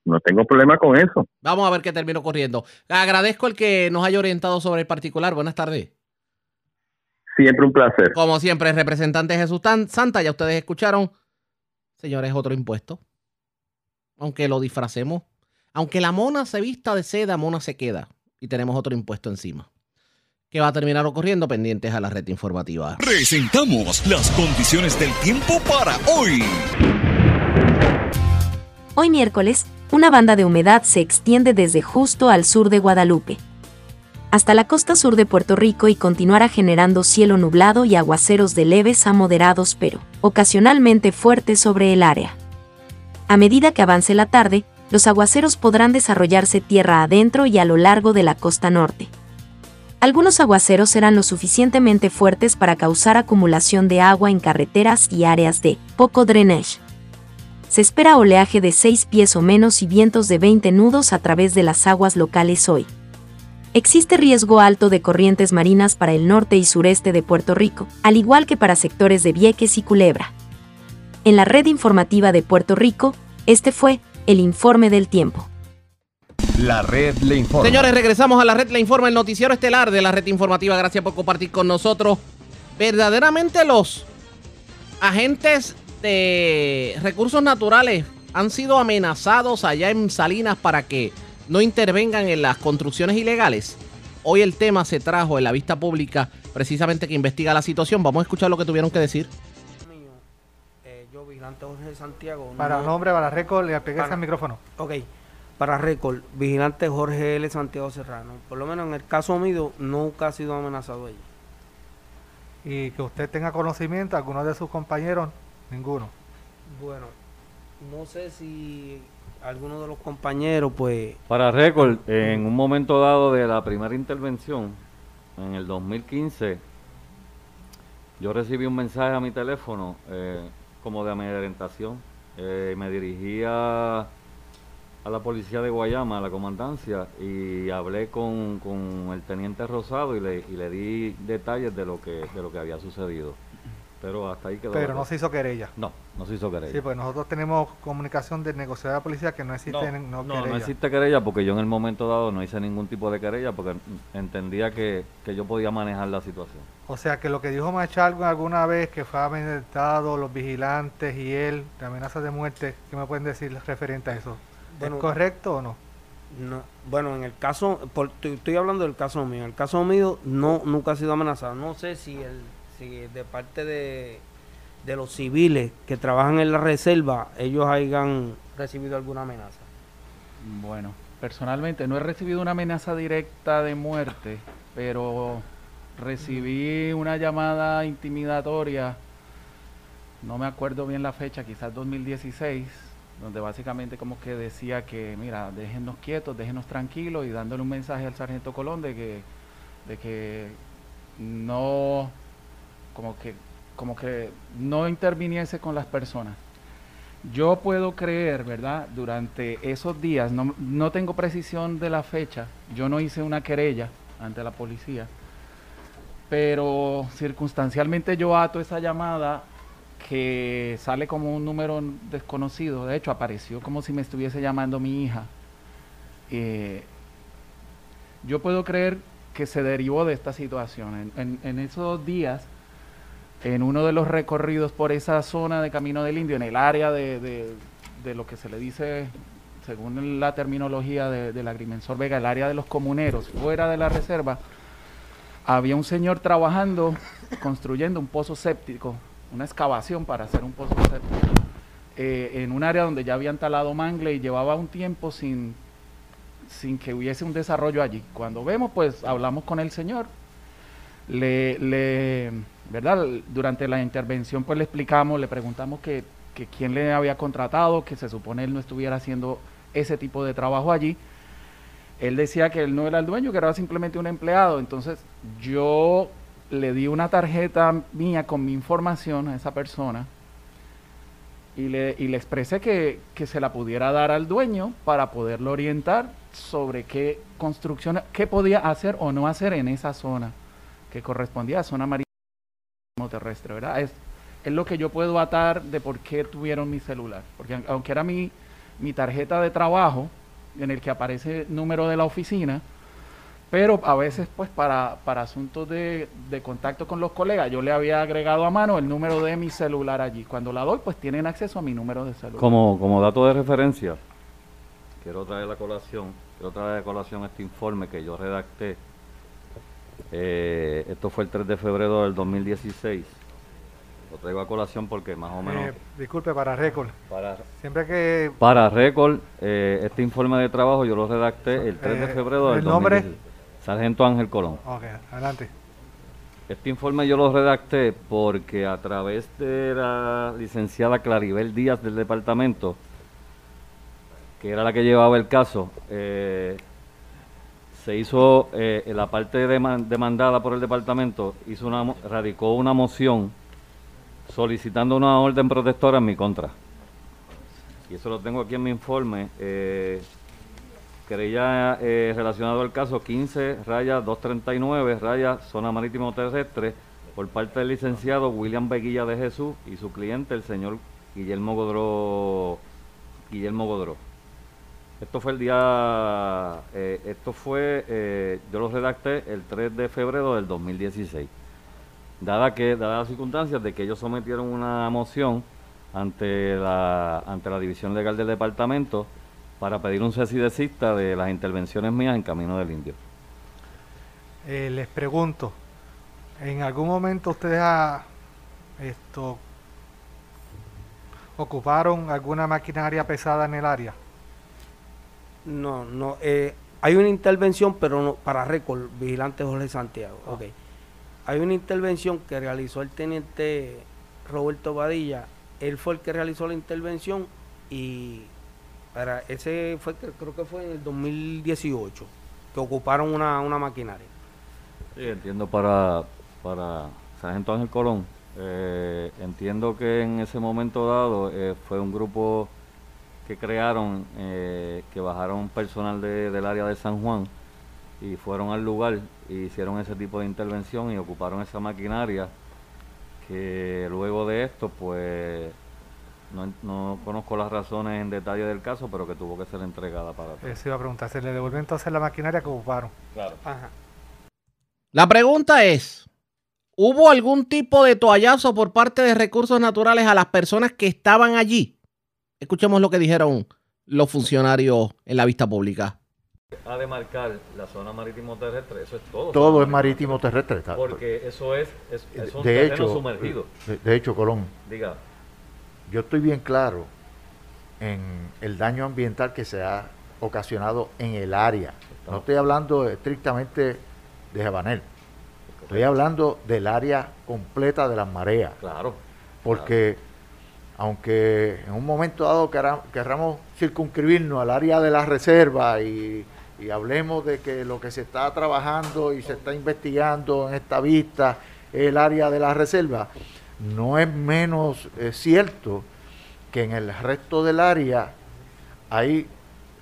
S13: no tengo problema con eso.
S2: Vamos a ver qué termino corriendo. Agradezco el que nos haya orientado sobre el particular. Buenas tardes.
S13: Siempre un placer.
S2: Como siempre, representante Jesús Santa, ya ustedes escucharon. Señores, otro impuesto. Aunque lo disfracemos. Aunque la mona se vista de seda, mona se queda. Y tenemos otro impuesto encima. Que va a terminar ocurriendo pendientes a la red informativa.
S1: Presentamos las condiciones del tiempo para hoy.
S4: Hoy miércoles, una banda de humedad se extiende desde justo al sur de Guadalupe hasta la costa sur de Puerto Rico y continuará generando cielo nublado y aguaceros de leves a moderados pero ocasionalmente fuertes sobre el área. A medida que avance la tarde, los aguaceros podrán desarrollarse tierra adentro y a lo largo de la costa norte. Algunos aguaceros serán lo suficientemente fuertes para causar acumulación de agua en carreteras y áreas de poco drenaje. Se espera oleaje de 6 pies o menos y vientos de 20 nudos a través de las aguas locales hoy. Existe riesgo alto de corrientes marinas para el norte y sureste de Puerto Rico, al igual que para sectores de Vieques y Culebra. En la red informativa de Puerto Rico, este fue el informe del tiempo.
S1: La red le informa.
S2: Señores, regresamos a la red le informa, el noticiero estelar de la red informativa. Gracias por compartir con nosotros. Verdaderamente los agentes de recursos naturales han sido amenazados allá en Salinas para que no intervengan en las construcciones ilegales. Hoy el tema se trajo en la vista pública precisamente que investiga la situación. Vamos a escuchar lo que tuvieron que decir.
S14: Yo, vigilante Jorge Santiago.
S15: Para nombre, para récord, le pegué el micrófono.
S14: Ok, para récord, vigilante Jorge L. Santiago Serrano. Por lo menos en el caso mío, nunca ha sido amenazado allí.
S15: Y que usted tenga conocimiento, alguno de sus compañeros, ninguno.
S14: Bueno, no sé si algunos de los compañeros, pues...
S16: Para récord, en un momento dado de la primera intervención, en el 2015, yo recibí un mensaje a mi teléfono eh, como de amedrentación. Eh, me dirigía a la policía de Guayama, a la comandancia, y hablé con, con el teniente Rosado y le, y le di detalles de lo que, de lo que había sucedido. Pero hasta ahí quedó.
S15: Pero no se hizo querella.
S16: No, no se hizo querella.
S15: Sí, pues nosotros tenemos comunicación del negociador de la policía que no existe
S16: no, no, no, existe querella porque yo en el momento dado no hice ningún tipo de querella porque entendía que, yo podía manejar la situación.
S15: O sea que lo que dijo Machalgo alguna vez que fue amenazado, los vigilantes y él, de amenazas de muerte, ¿qué me pueden decir referente a eso? ¿Es correcto o no?
S14: No, bueno, en el caso, estoy, hablando del caso mío. En el caso mío, no, nunca ha sido amenazado. No sé si el si de parte de, de los civiles que trabajan en la reserva, ellos hayan recibido alguna amenaza.
S17: Bueno, personalmente no he recibido una amenaza directa de muerte, pero recibí una llamada intimidatoria, no me acuerdo bien la fecha, quizás 2016, donde básicamente como que decía que, mira, déjenos quietos, déjenos tranquilos y dándole un mensaje al sargento Colón de que, de que no como que, como que no interviniese con las personas. Yo puedo creer, ¿verdad? Durante esos días, no, no tengo precisión de la fecha, yo no hice una querella ante la policía, pero circunstancialmente yo ato esa llamada que sale como un número desconocido, de hecho apareció como si me estuviese llamando mi hija. Eh, yo puedo creer que se derivó de esta situación. En, en esos días en uno de los recorridos por esa zona de Camino del Indio, en el área de, lo que se le dice, según la terminología de, la Agrimensor Vega, el área de los comuneros, fuera de la reserva, había un señor trabajando, construyendo un pozo séptico, una excavación para hacer un pozo séptico, eh, en un área donde ya habían talado mangle y llevaba un tiempo sin, sin que hubiese un desarrollo allí. Cuando vemos, pues hablamos con el señor, le, le ¿verdad? Durante la intervención pues le explicamos, le preguntamos que, quién le había contratado, que se supone él no estuviera haciendo ese tipo de trabajo allí. Él decía que él no era el dueño, que era simplemente un empleado. Entonces yo le di una tarjeta mía con mi información a esa persona y le, y expresé que, que se la pudiera dar al dueño para poderlo orientar sobre qué construcción, qué podía hacer o no hacer en esa zona que correspondía a zona marítima terrestre, ¿verdad? Es, es lo que yo puedo atar de por qué tuvieron mi celular. Porque aunque era mi, mi tarjeta de trabajo, en el que aparece el número de la oficina, pero a veces pues para, para asuntos de, de, contacto con los colegas yo le había agregado a mano el número de mi celular allí. Cuando la doy pues tienen acceso a mi número de celular.
S16: Como, como dato de referencia, quiero traer la colación, quiero traer a colación este informe que yo redacté. Eh, esto fue el 3 de febrero del 2016. Lo traigo a colación porque más o menos...
S15: Eh, disculpe, para récord.
S16: Para,
S15: Siempre que...
S16: Para récord, eh, este informe de trabajo yo lo redacté el 3 de febrero del
S15: ¿El nombre?
S16: 2016. Sargento Ángel Colón.
S15: Ok, adelante.
S16: Este informe yo lo redacté porque a través de la licenciada Claribel Díaz del departamento, que era la que llevaba el caso, eh, se hizo, eh, la parte deman- demandada por el departamento, radicó una moción solicitando una orden protectora en mi contra. Y eso lo tengo aquí en mi informe. Eh, eh, relacionado al caso 15 raya 239 raya zona marítimo terrestre por parte del licenciado William Beguilla de Jesús y su cliente el señor Guillermo Godró Guillermo Godró esto fue el día eh, esto fue eh, yo lo redacté el 3 de febrero del 2016 dada que dadas las circunstancias de que ellos sometieron una moción ante la ante la división legal del departamento para pedir un cese de las intervenciones mías en Camino del Indio.
S15: Eh, les pregunto, ¿en algún momento ustedes ah, ocuparon alguna maquinaria pesada en el área?
S14: No, no. eh, hay una intervención, pero no, para récord, vigilante Jorge Santiago. Ok. Hay una intervención que realizó el teniente Roberto Badilla. Él fue el que realizó la intervención y para ese fue, creo que fue en el 2018 que ocuparon una, una maquinaria.
S16: Sí, entiendo para, para Sargento Ángel Colón. eh, entiendo que en ese momento dado eh, fue un grupo que crearon, eh, que bajaron personal de- del área de San Juan y fueron al lugar y hicieron ese tipo de intervención y ocuparon esa maquinaria que luego de esto pues no, no conozco las razones en detalle del caso pero que tuvo que ser entregada para atrás.
S15: Eso iba a preguntar, ¿se le devolvió entonces la maquinaria que ocuparon?
S16: Claro.
S14: Ajá.
S2: La pregunta es, ¿hubo algún tipo de toallazo por parte de recursos naturales a las personas que estaban allí? Escuchemos lo que dijeron los funcionarios en la vista pública.
S16: Ha de marcar la zona marítimo terrestre, eso es todo.
S18: Todo es marítimo terrestre. está-
S16: Porque eso es, es, es un
S18: de
S16: terreno
S18: hecho,
S16: sumergido.
S18: de, de hecho, Colón,
S16: Diga,
S18: yo estoy bien claro en el daño ambiental que se ha ocasionado en el área. No estoy hablando estrictamente de Jabanel. Estoy hablando del área completa de las mareas.
S16: claro.
S18: Porque aunque en un momento dado querra- querramos circunscribirnos al área de la reserva y, hablemos de que lo que se está trabajando y se está investigando en esta vista es el área de la reserva, no es menos cierto que en el resto del área hay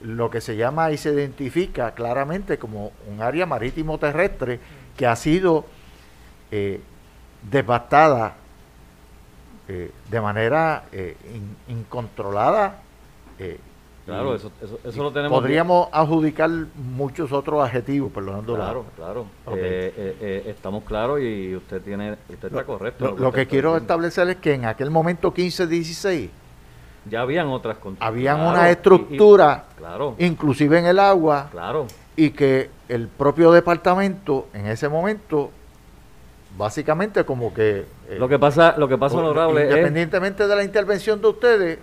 S18: lo que se llama y se identifica claramente como un área marítimo terrestre que ha sido eh, devastada eh, de manera eh, in- incontrolada. eh,
S16: Claro, eso- eso- eso lo tenemos
S18: Podríamos adjudicar muchos otros adjetivos, perdonando la-
S16: Claro, claro.
S18: Ok.
S16: Eh, eh, estamos claros y usted tiene, usted está correcto.
S18: Lo, que quiero
S16: diciendo.
S18: establecer es que en aquel momento 15-16
S16: Ya habían otras
S18: habían
S16: Claro,
S18: una
S16: y- y-
S18: estructura,
S16: claro,
S18: inclusive en el agua,
S16: claro.
S18: y que el propio departamento en ese momento básicamente como que eh,
S16: Lo que pasa, lo que pasa,
S18: Por-
S16: honorable, es
S18: Independientemente de la intervención de ustedes,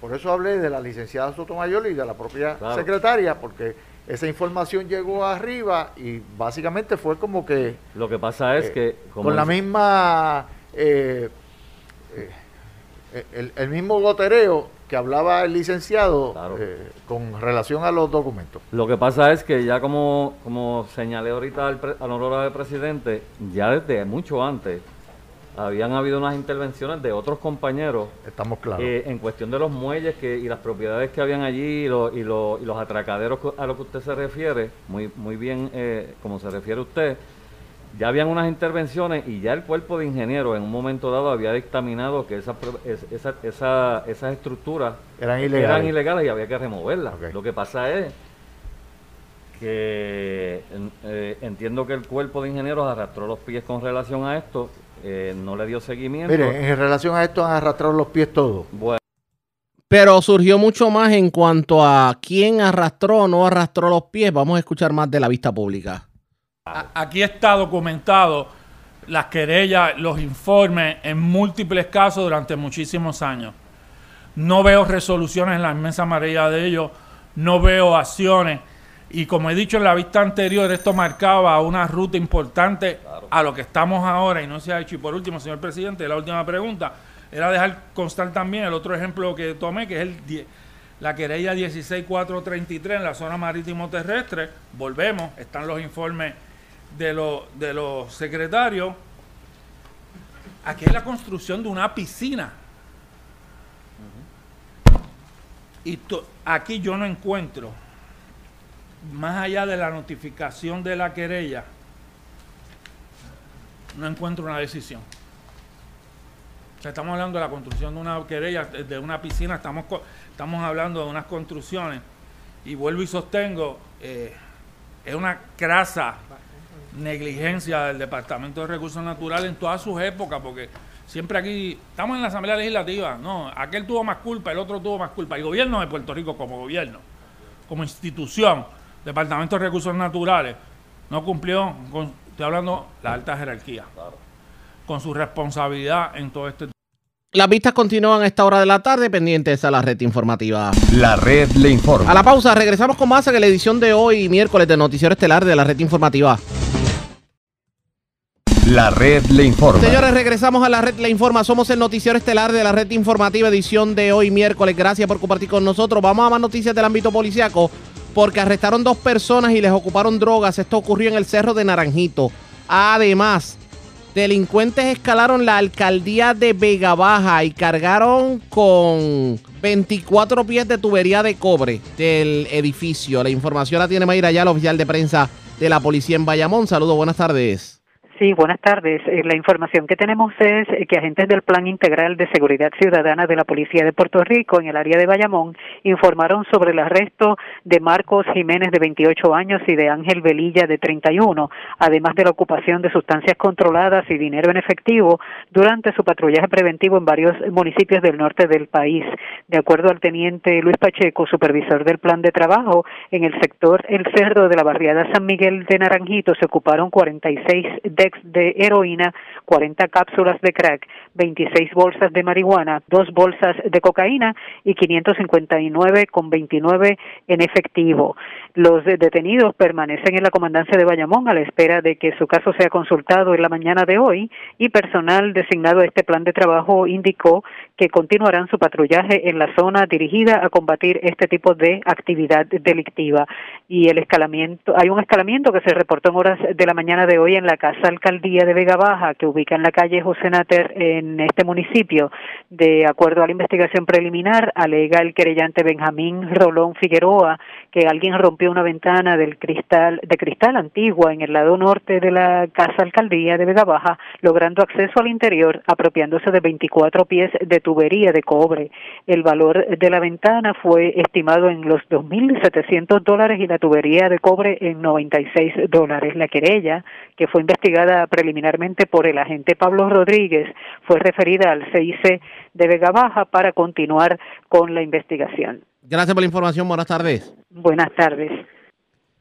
S18: por eso hablé de la licenciada Sotomayor y de la propia
S16: Claro.
S18: secretaria, porque esa información llegó arriba y básicamente fue como que
S16: lo que pasa es
S18: eh,
S16: que como
S18: con la misma eh, el, el mismo gotereo que hablaba el licenciado con relación a los documentos.
S16: Lo que pasa es que ya como, como señalé ahorita al, pre, al honorable presidente, ya desde mucho antes habían habido unas intervenciones de otros compañeros.
S18: Estamos claros.
S16: eh, en cuestión de los muelles que, y las propiedades que habían allí y, lo- y, lo- y los atracaderos a lo que usted se refiere, muy, muy bien eh, como se refiere usted, ya habían unas intervenciones y ya el cuerpo de ingenieros en un momento dado había dictaminado que esas esa- esa- esas estructuras
S18: Eran ilegales.
S16: eran ilegales y había que removerlas. Lo que pasa es que eh, entiendo que el cuerpo de ingenieros arrastró los pies con relación a esto, eh, no le dio seguimiento.
S18: Mire, en relación a esto han arrastrado los pies todos.
S16: Bueno.
S2: Pero surgió mucho más en cuanto a quién arrastró o no arrastró los pies. Vamos a escuchar más de la vista pública.
S19: Aquí está documentado las querellas, los informes en múltiples casos durante muchísimos años. No veo resoluciones en la inmensa mayoría de ellos, no veo acciones. Y como he dicho en la vista anterior, esto marcaba una ruta importante a lo que estamos ahora y no se ha hecho. Y por último, señor presidente, la última pregunta era dejar constar también el otro ejemplo que tomé, que es el la querella 16433 en la zona marítimo terrestre. Volvemos, están los informes de, los de los secretarios. Aquí hay la construcción de una piscina. Y to- aquí yo no encuentro, más allá de la notificación de la querella, no encuentro una decisión. O sea, estamos hablando de la construcción de una querella, de una piscina, estamos, estamos hablando de unas construcciones. Y vuelvo y sostengo, eh, es una crasa negligencia del Departamento de Recursos Naturales en todas sus épocas, porque siempre aquí estamos en la Asamblea Legislativa, no, aquel tuvo más culpa, el otro tuvo más culpa. El gobierno de Puerto Rico como gobierno, como institución, Departamento de Recursos Naturales, no cumplió con, estoy hablando, la alta jerarquía, con su responsabilidad en todo este
S2: Las vistas continúan a esta hora de la tarde, pendientes a la red informativa.
S1: La red le informa.
S2: A la pausa, regresamos con más en la edición de hoy, miércoles, de Noticiero Estelar de la red informativa.
S1: La red le informa.
S2: Señores, regresamos a la red Le Informa. Somos el noticiero estelar de la red informativa edición de hoy miércoles. Gracias por compartir con nosotros. Vamos a más noticias del ámbito policiaco porque arrestaron dos personas y les ocuparon drogas. Esto ocurrió en el Cerro de Naranjito. Además, delincuentes escalaron la alcaldía de Vega Baja y cargaron con 24 pies de tubería de cobre del edificio. La información la tiene Mayra ya, la oficial de prensa de la policía en Bayamón. Saludos, buenas tardes.
S20: Sí, buenas tardes. Eh, La información que tenemos es que agentes del Plan Integral de Seguridad Ciudadana de la Policía de Puerto Rico en el área de Bayamón informaron sobre el arresto de Marcos Jiménez de 28 años y de Ángel Velilla de 31, además de la ocupación de sustancias controladas y dinero en efectivo durante su patrullaje preventivo en varios municipios del norte del país. De acuerdo al teniente Luis Pacheco, supervisor del plan de trabajo, en el sector El Cerro de la barriada San Miguel de Naranjito se ocuparon 46 decks de heroína, 40 cápsulas de crack, 26 bolsas de marihuana, dos bolsas de cocaína y 559 con 29 en efectivo. Los de- detenidos permanecen en la comandancia de Bayamón a la espera de que su caso sea consultado en la mañana de hoy y personal designado a este plan de trabajo indicó que continuarán su patrullaje en la zona dirigida a combatir este tipo de actividad delictiva. Y el escalamiento, hay un escalamiento que se reportó en horas de la mañana de hoy en la Casa Alcaldía de Vega Baja, que ubica en la calle José Nater en este municipio. De acuerdo a la investigación preliminar, alega el querellante Benjamín Rolón Figueroa que alguien rompió una ventana del cristal, de cristal antigua en el lado norte de la Casa Alcaldía de Vega Baja, logrando acceso al interior, apropiándose de 24 pies de tubería de cobre. El valor de la ventana fue estimado en los 2.700 dólares y la tubería de cobre en 96 dólares. La querella, que fue investigada preliminarmente por el agente Pablo Rodríguez, fue referida al CIC de Vega Baja para continuar con la investigación.
S2: Gracias por la información. Buenas tardes.
S20: Buenas tardes.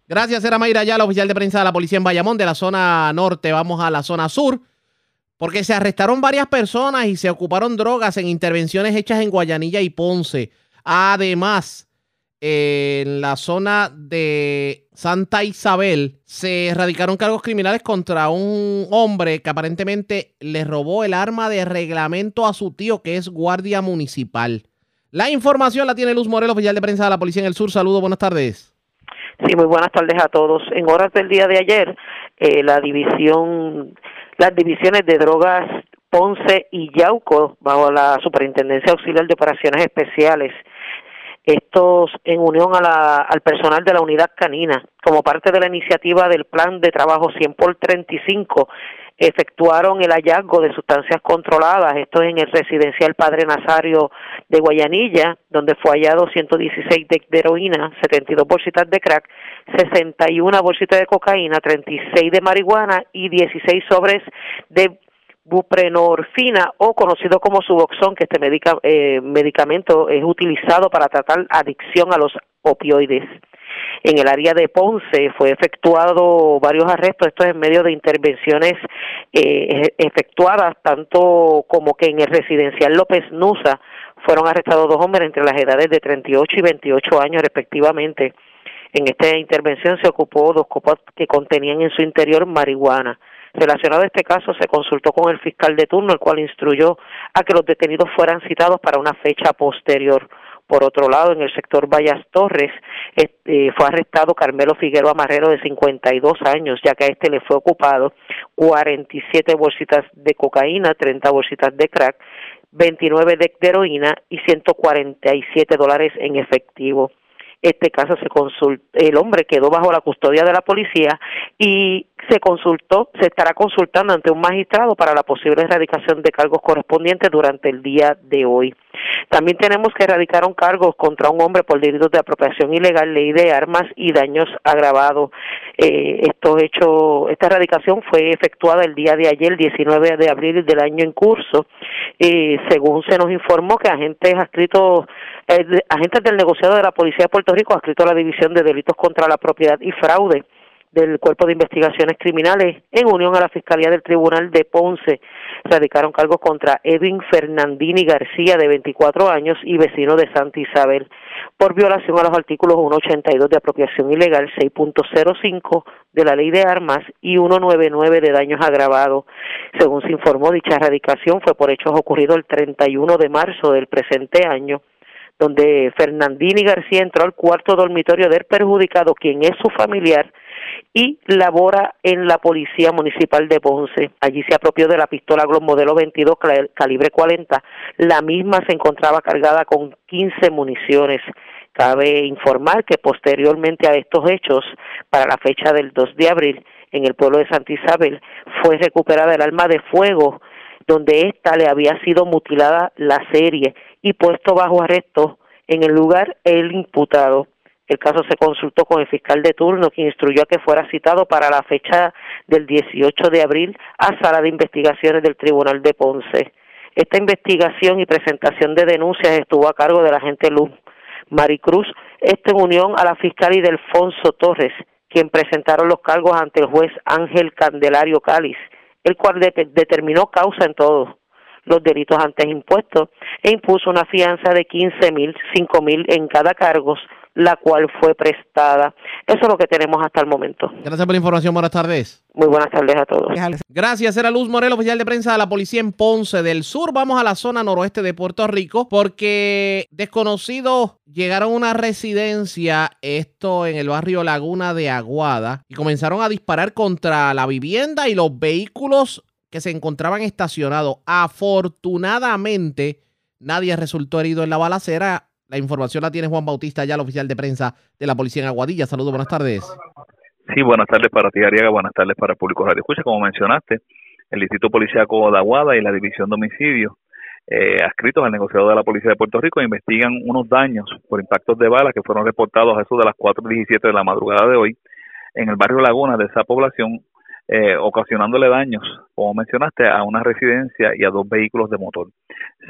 S2: Gracias, era Mayra ya, la oficial de prensa de la policía en Bayamón, de la zona norte. Vamos a la zona sur, porque se arrestaron varias personas y se ocuparon drogas en intervenciones hechas en Guayanilla y Ponce. Además, en la zona de Santa Isabel se erradicaron cargos criminales contra un hombre que aparentemente le robó el arma de reglamento a su tío, que es guardia municipal. La información la tiene Luz Morelos, oficial de prensa de la Policía en el Sur. Saludos, buenas tardes.
S21: Sí, muy buenas tardes a todos. En horas del día de ayer, eh, la división, las divisiones de drogas Ponce y Yauco, bajo la Superintendencia Auxiliar de Operaciones Especiales, estos en unión a la, al personal de la unidad canina, como parte de la iniciativa del plan de trabajo 100 por 35, efectuaron el hallazgo de sustancias controladas, esto es en el residencial Padre Nazario de Guayanilla, donde fue hallado 116 de, de heroína, 72 bolsitas de crack, 61 bolsitas de cocaína, 36 de marihuana y 16 sobres de buprenorfina o conocido como Suboxón, que este eh, medicamento es utilizado para tratar adicción a los opioides. En el área de Ponce fue efectuado varios arrestos, esto es en medio de intervenciones eh, efectuadas, tanto como que en el residencial López Nusa fueron arrestados dos hombres entre las edades de 38 y 28 años respectivamente. En esta intervención se ocupó dos copas que contenían en su interior marihuana. Relacionado a este caso, se consultó con el fiscal de turno, el cual instruyó a que los detenidos fueran citados para una fecha posterior. Por otro lado, en el sector Vallas Torres este, fue arrestado Carmelo Figueroa Marrero de 52 años, ya que a este le fue ocupado 47 bolsitas de cocaína, 30 bolsitas de crack, 29 de heroína y 147 dólares en efectivo este caso se consultó, el hombre quedó bajo la custodia de la policía y se consultó, se estará consultando ante un magistrado para la posible erradicación de cargos correspondientes durante el día de hoy. También tenemos que erradicar un cargos contra un hombre por delitos de apropiación ilegal, ley de armas y daños agravados. Eh, hechos, esta erradicación fue efectuada el día de ayer, 19 de abril del año en curso, eh, según se nos informó que agentes adscritos, eh, agentes del negociado de la Policía de Puerto Rico adscrito a la División de Delitos contra la Propiedad y Fraude del Cuerpo de Investigaciones Criminales, en unión a la Fiscalía del Tribunal de Ponce, radicaron cargos contra Edwin Fernandini García, de 24 años y vecino de Santa Isabel, por violación a los artículos 182 de apropiación ilegal, 6.05 de la Ley de Armas y 199 de daños agravados. Según se informó, dicha erradicación fue por hechos ocurridos el 31 de marzo del presente año donde Fernandini García entró al cuarto dormitorio del perjudicado, quien es su familiar, y labora en la Policía Municipal de Ponce. Allí se apropió de la pistola Glock modelo 22 calibre 40. La misma se encontraba cargada con 15 municiones. Cabe informar que posteriormente a estos hechos, para la fecha del 2 de abril, en el pueblo de Santa Isabel, fue recuperada el arma de fuego donde ésta le había sido mutilada la serie y puesto bajo arresto en el lugar el imputado. El caso se consultó con el fiscal de turno, quien instruyó a que fuera citado para la fecha del 18 de abril a sala de investigaciones del Tribunal de Ponce. Esta investigación y presentación de denuncias estuvo a cargo de la agente Luz Maricruz, esto en unión a la fiscal y Delfonso Torres, quien presentaron los cargos ante el juez Ángel Candelario Cáliz, el cual determinó causa en todos los delitos antes impuestos e impuso una fianza de 15 mil, 5 mil en cada cargo la cual fue prestada. Eso es lo que tenemos hasta el momento.
S2: Gracias por la información. Buenas tardes.
S21: Muy buenas tardes a todos.
S2: Gracias. Era Luz Morel, oficial de prensa de la policía en Ponce del Sur. Vamos a la zona noroeste de Puerto Rico porque desconocidos llegaron a una residencia, esto en el barrio Laguna de Aguada, y comenzaron a disparar contra la vivienda y los vehículos que se encontraban estacionados. Afortunadamente, nadie resultó herido en la balacera la información la tiene Juan Bautista, ya el oficial de prensa de la policía en Aguadilla. Saludos, buenas tardes.
S22: Sí, buenas tardes para ti, Ariaga. Buenas tardes para el público Radio Escucha. Como mencionaste, el Distrito Policiaco de Aguada y la División de Homicidios, eh, adscritos al negociado de la Policía de Puerto Rico, investigan unos daños por impactos de balas que fueron reportados a eso de las 4.17 de la madrugada de hoy en el barrio Laguna de esa población, eh, ocasionándole daños, como mencionaste, a una residencia y a dos vehículos de motor.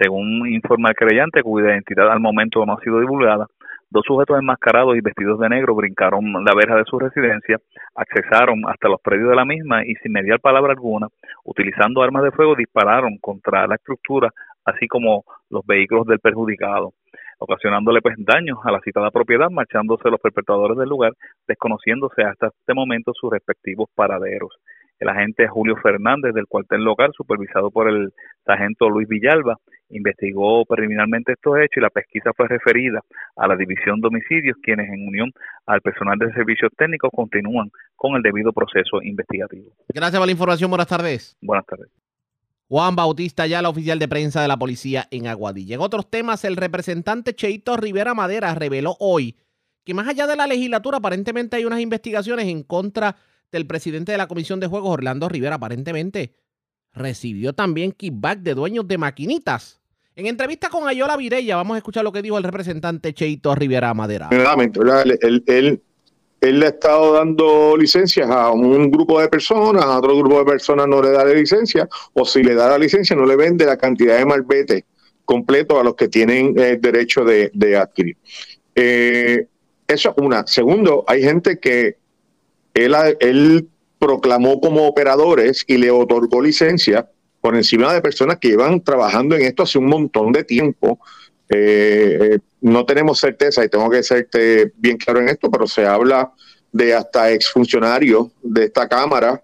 S22: Según informa el creyente, cuya identidad al momento no ha sido divulgada, dos sujetos enmascarados y vestidos de negro brincaron la verja de su residencia, accesaron hasta los predios de la misma y sin mediar palabra alguna, utilizando armas de fuego, dispararon contra la estructura, así como los vehículos del perjudicado. Ocasionándole pues daños a la citada propiedad, marchándose los perpetradores del lugar, desconociéndose hasta este momento sus respectivos paraderos. El agente Julio Fernández del cuartel local, supervisado por el sargento Luis Villalba, investigó preliminarmente estos hechos y la pesquisa fue referida a la División de Homicidios, quienes en unión al personal de servicios técnicos continúan con el debido proceso investigativo.
S2: Gracias por la información. Buenas tardes.
S22: Buenas tardes.
S2: Juan Bautista, ya la oficial de prensa de la policía en Aguadilla. En otros temas, el representante Cheito Rivera Madera reveló hoy que más allá de la legislatura, aparentemente hay unas investigaciones en contra del presidente de la Comisión de Juegos, Orlando Rivera. Aparentemente recibió también kickback de dueños de maquinitas. En entrevista con Ayola Virella, vamos a escuchar lo que dijo el representante Cheito Rivera Madera.
S23: Él, él, él le ha estado dando licencias a un grupo de personas, a otro grupo de personas no le da la licencia, o si le da la licencia no le vende la cantidad de malvete completo a los que tienen el eh, derecho de, adquirir. Eh, eso es una. Segundo, hay gente que él, él proclamó como operadores y le otorgó licencia por encima de personas que llevan trabajando en esto hace un montón de tiempo eh, no tenemos certeza y tengo que serte bien claro en esto, pero se habla de hasta exfuncionarios de esta Cámara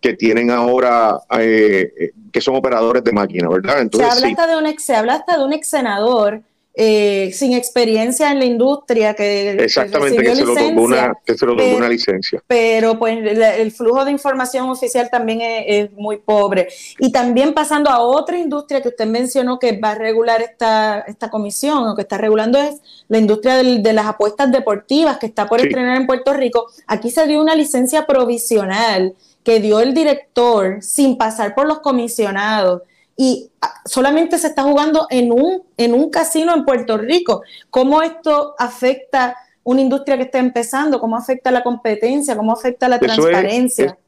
S23: que tienen ahora, eh, que son operadores de máquina, ¿verdad?
S24: Entonces, se, habla hasta de un ex, se habla hasta de un ex senador eh, sin experiencia en la industria que
S23: exactamente que, se, lo tomó una, que se lo tomó una licencia.
S24: pero pues el, flujo de información oficial también es, muy pobre. Y también pasando a otra industria que usted mencionó que va a regular esta, esta comisión o que está regulando es la industria de las apuestas deportivas que está por estrenar en Puerto Rico. Aquí se dio una licencia provisional que dio el director sin pasar por los comisionados y ah, solamente se está jugando en un, en un casino en Puerto Rico. ¿Cómo esto afecta una industria que está empezando? ¿Cómo afecta la competencia? ¿Cómo afecta la transparencia?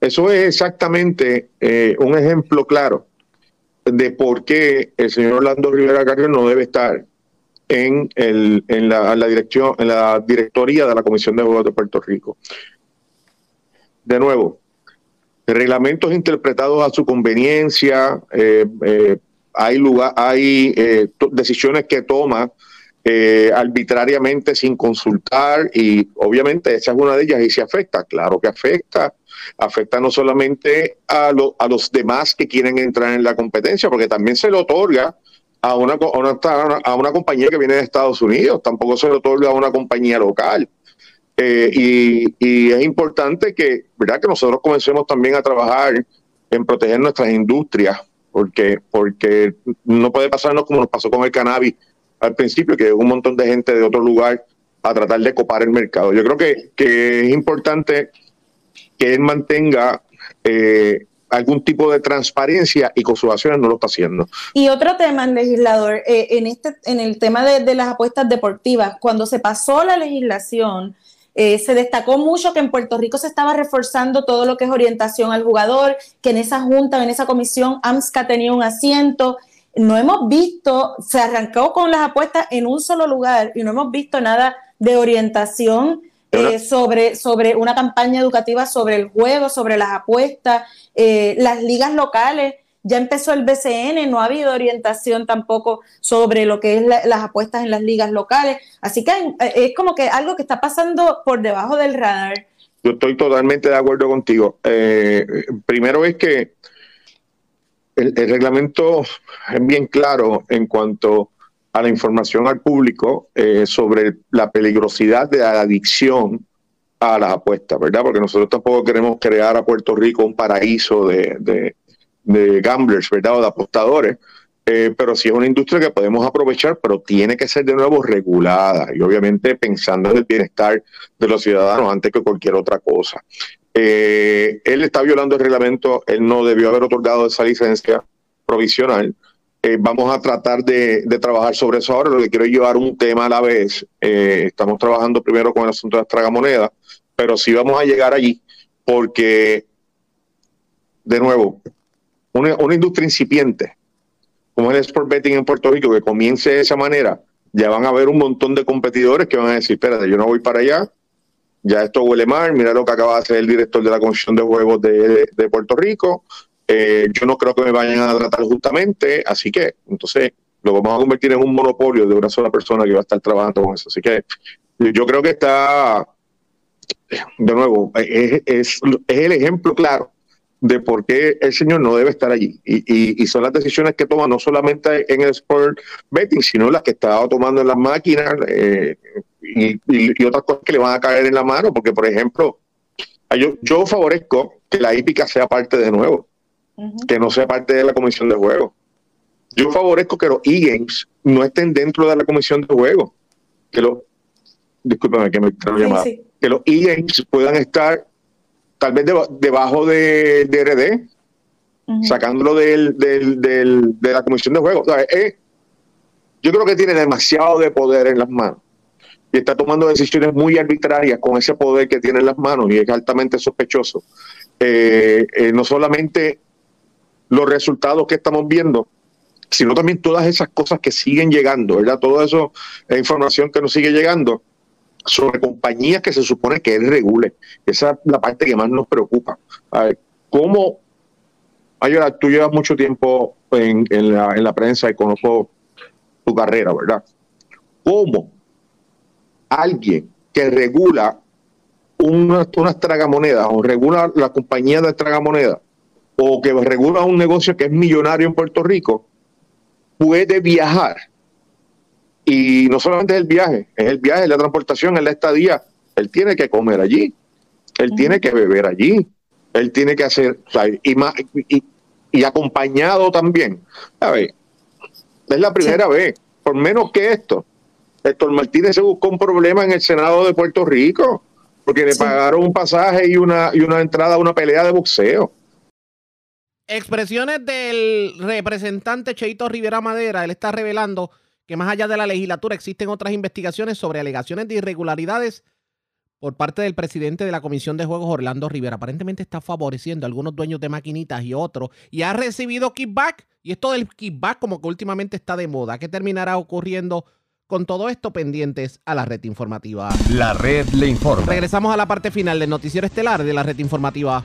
S23: eso es exactamente eh, un ejemplo claro de por qué el señor Orlando Rivera Carrió no debe estar en, el, en, la, dirección, en la directoría de la Comisión de Juegos de Puerto Rico. De nuevo, reglamentos interpretados a su conveniencia, eh, eh, hay, lugar, hay eh, decisiones que toma arbitrariamente sin consultar y obviamente esa es una de ellas y se afecta, claro que afecta, afecta no solamente a, a los demás que quieren entrar en la competencia, porque también se le otorga a una, a una, a una compañía que viene de Estados Unidos, tampoco se le otorga a una compañía local. Eh, y, es importante que, ¿verdad? que nosotros comencemos también a trabajar en proteger nuestras industrias, porque, porque no puede pasarnos como nos pasó con el cannabis al principio, que un montón de gente de otro lugar a tratar de copar el mercado. Yo creo que, que es importante que él mantenga eh, algún tipo de transparencia y con sus acciones no lo está haciendo.
S24: Y otro tema, legislador, eh, en, este, en el tema de las apuestas deportivas, cuando se pasó la legislación, eh, se destacó mucho que en Puerto Rico se estaba reforzando todo lo que es orientación al jugador, que en esa junta, en esa comisión, AMSCA tenía un asiento. No hemos visto, se arrancó con las apuestas en un solo lugar y no hemos visto nada de orientación eh, sobre, sobre una campaña educativa sobre el juego, sobre las apuestas, eh, las ligas locales ya empezó el BCN, no ha habido orientación tampoco sobre lo que es las apuestas en las ligas locales. Así que eh, es como que algo que está pasando por debajo del radar.
S23: Yo estoy totalmente de acuerdo contigo. Eh, primero es que el, reglamento es bien claro en cuanto a la información al público eh, sobre la peligrosidad de la adicción a las apuestas, ¿verdad? Porque nosotros tampoco queremos crear a Puerto Rico un paraíso de, de gamblers, ¿verdad? O de apostadores. Eh, pero sí es una industria que podemos aprovechar, pero tiene que ser de nuevo regulada y obviamente pensando en el bienestar de los ciudadanos antes que cualquier otra cosa. Eh, él está violando el reglamento, él no debió haber otorgado esa licencia provisional. Eh, vamos a tratar de, de, trabajar sobre eso ahora. Lo que quiero es llevar un tema a la vez. estamos trabajando primero con el asunto de las tragamonedas, pero sí vamos a llegar allí porque, de nuevo, una, industria incipiente, como el sport betting en Puerto Rico, que comience de esa manera, ya van a haber un montón de competidores que van a decir, espérate, yo no voy para allá, ya esto huele mal, mira lo que acaba de hacer el director de la Comisión de Juegos de, Puerto Rico, eh, yo no creo que me vayan a tratar justamente, así que entonces lo vamos a convertir en un monopolio de una sola persona que va a estar trabajando con eso. Así que yo creo que está, de nuevo, es, es, el ejemplo claro de por qué el señor no debe estar allí. Y, y, son las decisiones que toma no solamente en el sport betting, sino las que está tomando en las máquinas eh, y, y, otras cosas que le van a caer en la mano, porque por ejemplo, yo, yo favorezco que la hípica sea parte de nuevo, que no sea parte de la comisión de juego. Yo favorezco que los e-games no estén dentro de la comisión de juego. Que los, discúlpame que me sí, Que los e-games puedan estar tal vez debajo de, de RD, sacándolo del, del, de la comisión de juego. yo creo que tiene demasiado de poder en las manos y está tomando decisiones muy arbitrarias con ese poder que tiene en las manos y es altamente sospechoso. Eh, eh, no solamente los resultados que estamos viendo, sino también todas esas cosas que siguen llegando, ¿verdad? Toda esa información que nos sigue llegando sobre compañías que se supone que él regule. Esa es la parte que más nos preocupa. A ver, ¿cómo? Ayora, tú llevas mucho tiempo en, la, en la prensa y conozco tu carrera, ¿verdad? ¿Cómo alguien que regula unas, unas tragamonedas o regula la compañía de tragamonedas o que regula un negocio que es millonario en Puerto Rico puede viajar. Y no solamente es el viaje, es el viaje, es la transportación, es la estadía. Él tiene que comer allí, él tiene que beber allí, él tiene que hacer, y, y, acompañado también. A ver, es la primera vez, por menos que esto. Héctor Martínez se buscó un problema en el Senado de Puerto Rico, porque le pagaron un pasaje y una, y una entrada a una pelea de boxeo.
S2: Expresiones del representante Cheito Rivera Madera. Él está revelando que más allá de la legislatura existen otras investigaciones sobre alegaciones de irregularidades por parte del presidente de la Comisión de Juegos, Orlando Rivera. Aparentemente está favoreciendo a algunos dueños de maquinitas y otros y ha recibido kickback. Y esto del kickback como que últimamente está de moda. ¿Qué terminará ocurriendo con todo esto pendientes a la red informativa?
S1: La red le informa.
S2: Regresamos a la parte final del noticiero estelar de la red informativa.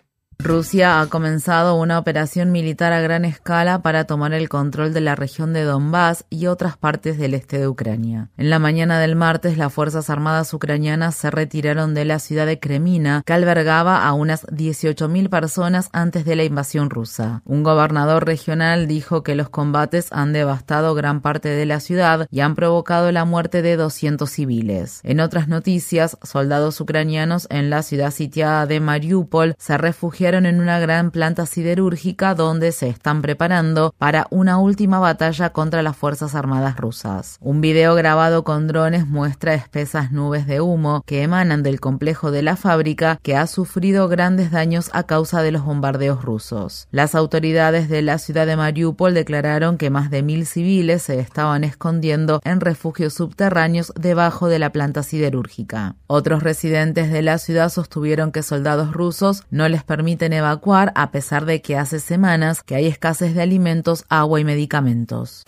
S25: Rusia ha comenzado una operación militar a gran escala para tomar el control de la región de Donbass y otras partes del este de Ucrania. En la mañana del martes, las Fuerzas Armadas ucranianas se retiraron de la ciudad de Kremina, que albergaba a unas 18.000 personas antes de la invasión rusa. Un gobernador regional dijo que los combates han devastado gran parte de la ciudad y han provocado la muerte de 200 civiles. En otras noticias, soldados ucranianos en la ciudad sitiada de Mariupol se refugiaron en una gran planta siderúrgica donde se están preparando para una última batalla contra las Fuerzas Armadas rusas. Un video grabado con drones muestra espesas nubes de humo que emanan del complejo de la fábrica que ha sufrido grandes daños a causa de los bombardeos rusos. Las autoridades de la ciudad de Mariupol declararon que más de mil civiles se estaban escondiendo en refugios subterráneos debajo de la planta siderúrgica. Otros residentes de la ciudad sostuvieron que soldados rusos no les permiten evacuar a pesar de que hace semanas que hay escasez de alimentos, agua y medicamentos.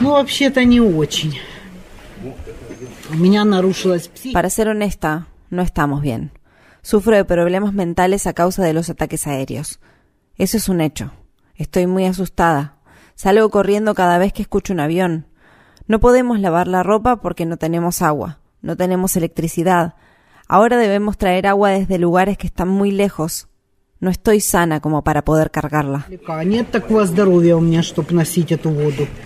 S26: Para ser honesta, no estamos bien. Sufro de problemas mentales a causa de los ataques aéreos. Eso es un hecho. Estoy muy asustada. Salgo corriendo cada vez que escucho un avión. No podemos lavar la ropa porque no tenemos agua, no tenemos electricidad. Ahora debemos traer agua desde lugares que están muy lejos. No estoy sana como para poder cargarla.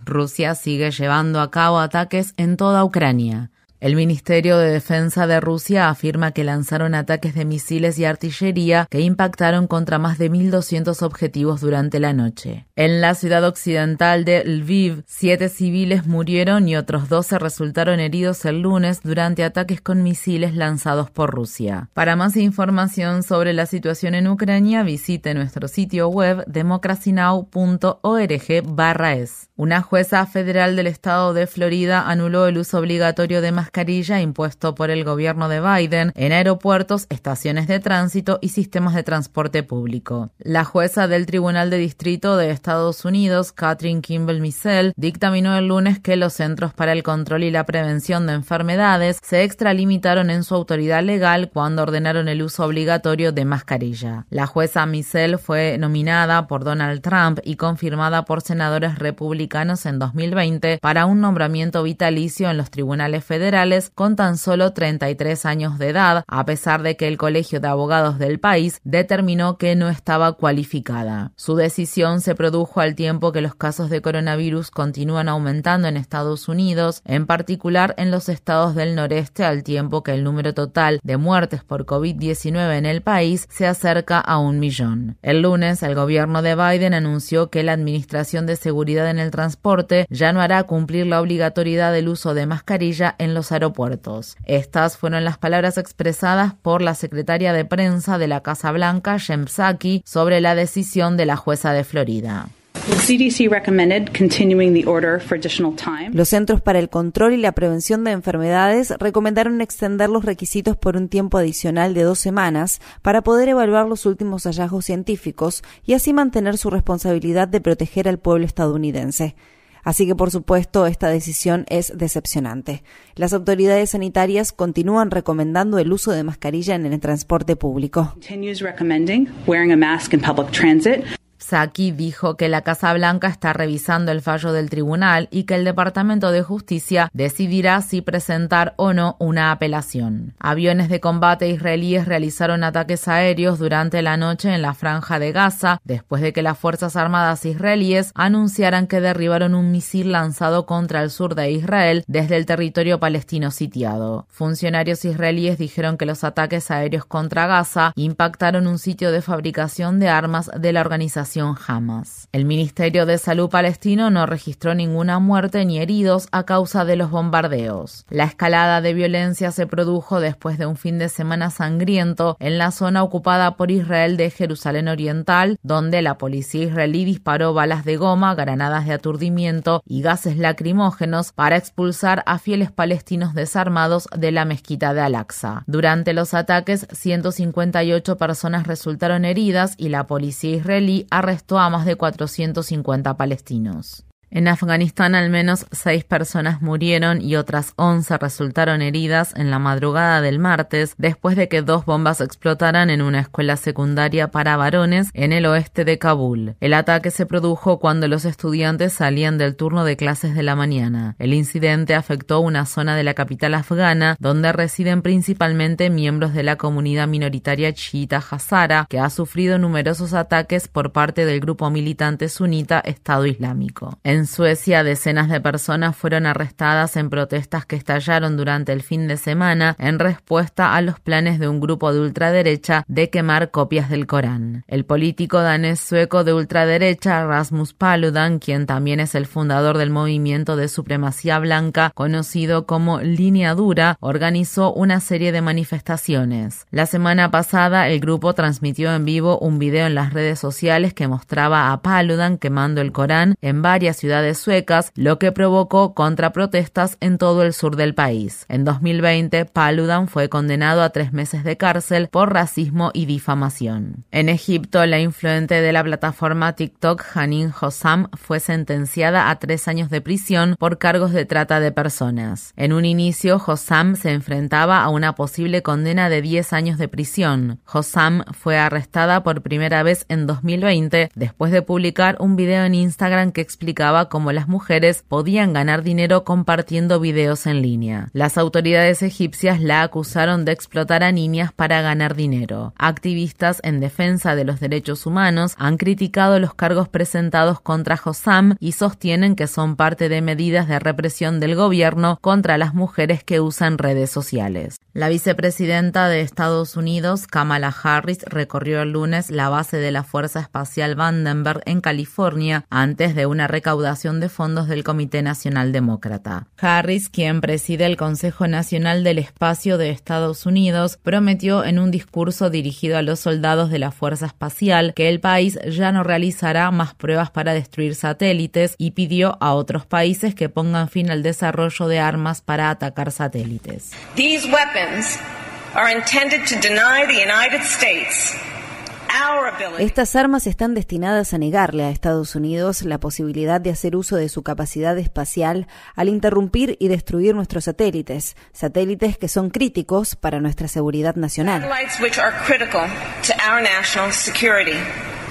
S25: Rusia sigue llevando a cabo ataques en toda Ucrania. El Ministerio de Defensa de Rusia afirma que lanzaron ataques de misiles y artillería que impactaron contra más de 1.200 objetivos durante la noche. En la ciudad occidental de Lviv, siete civiles murieron y otros 12 resultaron heridos el lunes durante ataques con misiles lanzados por Rusia. Para más información sobre la situación en Ucrania, visite nuestro sitio web democracynow.org/es. Una jueza federal del estado de Florida anuló el uso obligatorio de mascarilla impuesto por el gobierno de Biden en aeropuertos, estaciones de tránsito y sistemas de transporte público. La jueza del Tribunal de Distrito de Estados Unidos, Catherine Kimball Missel, dictaminó el lunes que los Centros para el Control y la Prevención de Enfermedades se extralimitaron en su autoridad legal cuando ordenaron el uso obligatorio de mascarilla. La jueza Missel fue nominada por Donald Trump y confirmada por senadores republicanos en 2020 para un nombramiento vitalicio en los tribunales federales con tan solo 33 años de edad, a pesar de que el Colegio de Abogados del país determinó que no estaba cualificada. Su decisión se produjo al tiempo que los casos de coronavirus continúan aumentando en Estados Unidos, en particular en los estados del noreste, al tiempo que el número total de muertes por COVID-19 en el país se acerca a un millón. El lunes, el gobierno de Biden anunció que la Administración de Seguridad en el Transporte ya no hará cumplir la obligatoriedad del uso de mascarilla en los aeropuertos. Estas fueron las palabras expresadas por la secretaria de prensa de la Casa Blanca, Jem Psaki, sobre la decisión de la jueza de Florida.
S26: Los Centros para el Control y la Prevención de Enfermedades recomendaron extender los requisitos por un tiempo adicional de dos semanas para poder evaluar los últimos hallazgos científicos y así mantener su responsabilidad de proteger al pueblo estadounidense. Así que, por supuesto, esta decisión es decepcionante. Las autoridades sanitarias continúan recomendando el uso de mascarilla en el transporte público.
S25: Saki dijo que la Casa Blanca está revisando el fallo del tribunal y que el Departamento de Justicia decidirá si presentar o no una apelación. Aviones de combate israelíes realizaron ataques aéreos durante la noche en la franja de Gaza después de que las Fuerzas Armadas israelíes anunciaran que derribaron un misil lanzado contra el sur de Israel desde el territorio palestino sitiado. Funcionarios israelíes dijeron que los ataques aéreos contra Gaza impactaron un sitio de fabricación de armas de la organización el Ministerio de Salud palestino no registró ninguna muerte ni heridos a causa de los bombardeos. La escalada de violencia se produjo después de un fin de semana sangriento en la zona ocupada por Israel de Jerusalén Oriental, donde la policía israelí disparó balas de goma, granadas de aturdimiento y gases lacrimógenos para expulsar a fieles palestinos desarmados de la mezquita de Al-Aqsa. Durante los ataques, 158 personas resultaron heridas y la policía israelí arrestó a más de 450 palestinos. En Afganistán al menos seis personas murieron y otras once resultaron heridas en la madrugada del martes después de que dos bombas explotaran en una escuela secundaria para varones en el oeste de Kabul. El ataque se produjo cuando los estudiantes salían del turno de clases de la mañana. El incidente afectó una zona de la capital afgana donde residen principalmente miembros de la comunidad minoritaria chiita Hazara que ha sufrido numerosos ataques por parte del grupo militante sunita Estado Islámico. Suecia, decenas de personas fueron arrestadas en protestas que estallaron durante el fin de semana en respuesta a los planes de un grupo de ultraderecha de quemar copias del Corán. El político danés sueco de ultraderecha Rasmus Paludan, quien también es el fundador del movimiento de supremacía blanca conocido como Línea Dura, organizó una serie de manifestaciones. La semana pasada, el grupo transmitió en vivo un video en las redes sociales que mostraba a Paludan quemando el Corán en varias ciudades ciudades suecas, lo que provocó contraprotestas en todo el sur del país. En 2020, Paludan fue condenado a tres meses de cárcel por racismo y difamación. En Egipto, la influente de la plataforma TikTok, Hanin Hossam, fue sentenciada a tres años de prisión por cargos de trata de personas. En un inicio, Hossam se enfrentaba a una posible condena de 10 años de prisión. Hossam fue arrestada por primera vez en 2020 después de publicar un video en Instagram que explicaba cómo las mujeres podían ganar dinero compartiendo videos en línea. Las autoridades egipcias la acusaron de explotar a niñas para ganar dinero. Activistas en defensa de los derechos humanos han criticado los cargos presentados contra Hossam y sostienen que son parte de medidas de represión del gobierno contra las mujeres que usan redes sociales. La vicepresidenta de Estados Unidos, Kamala Harris, recorrió el lunes la base de la Fuerza Espacial Vandenberg en California antes de una recaudación de fondos del Comité Nacional Demócrata. Harris, quien preside el Consejo Nacional del Espacio de Estados Unidos, prometió en un discurso dirigido a los soldados de la Fuerza Espacial que el país ya no realizará más pruebas para destruir satélites y pidió a otros países que pongan fin al desarrollo de armas para atacar satélites.
S27: These weapons are intended to deny the United States
S26: estas armas están destinadas a negarle a Estados Unidos la posibilidad de hacer uso de su capacidad espacial al interrumpir y destruir nuestros satélites, satélites que son críticos para nuestra seguridad nacional.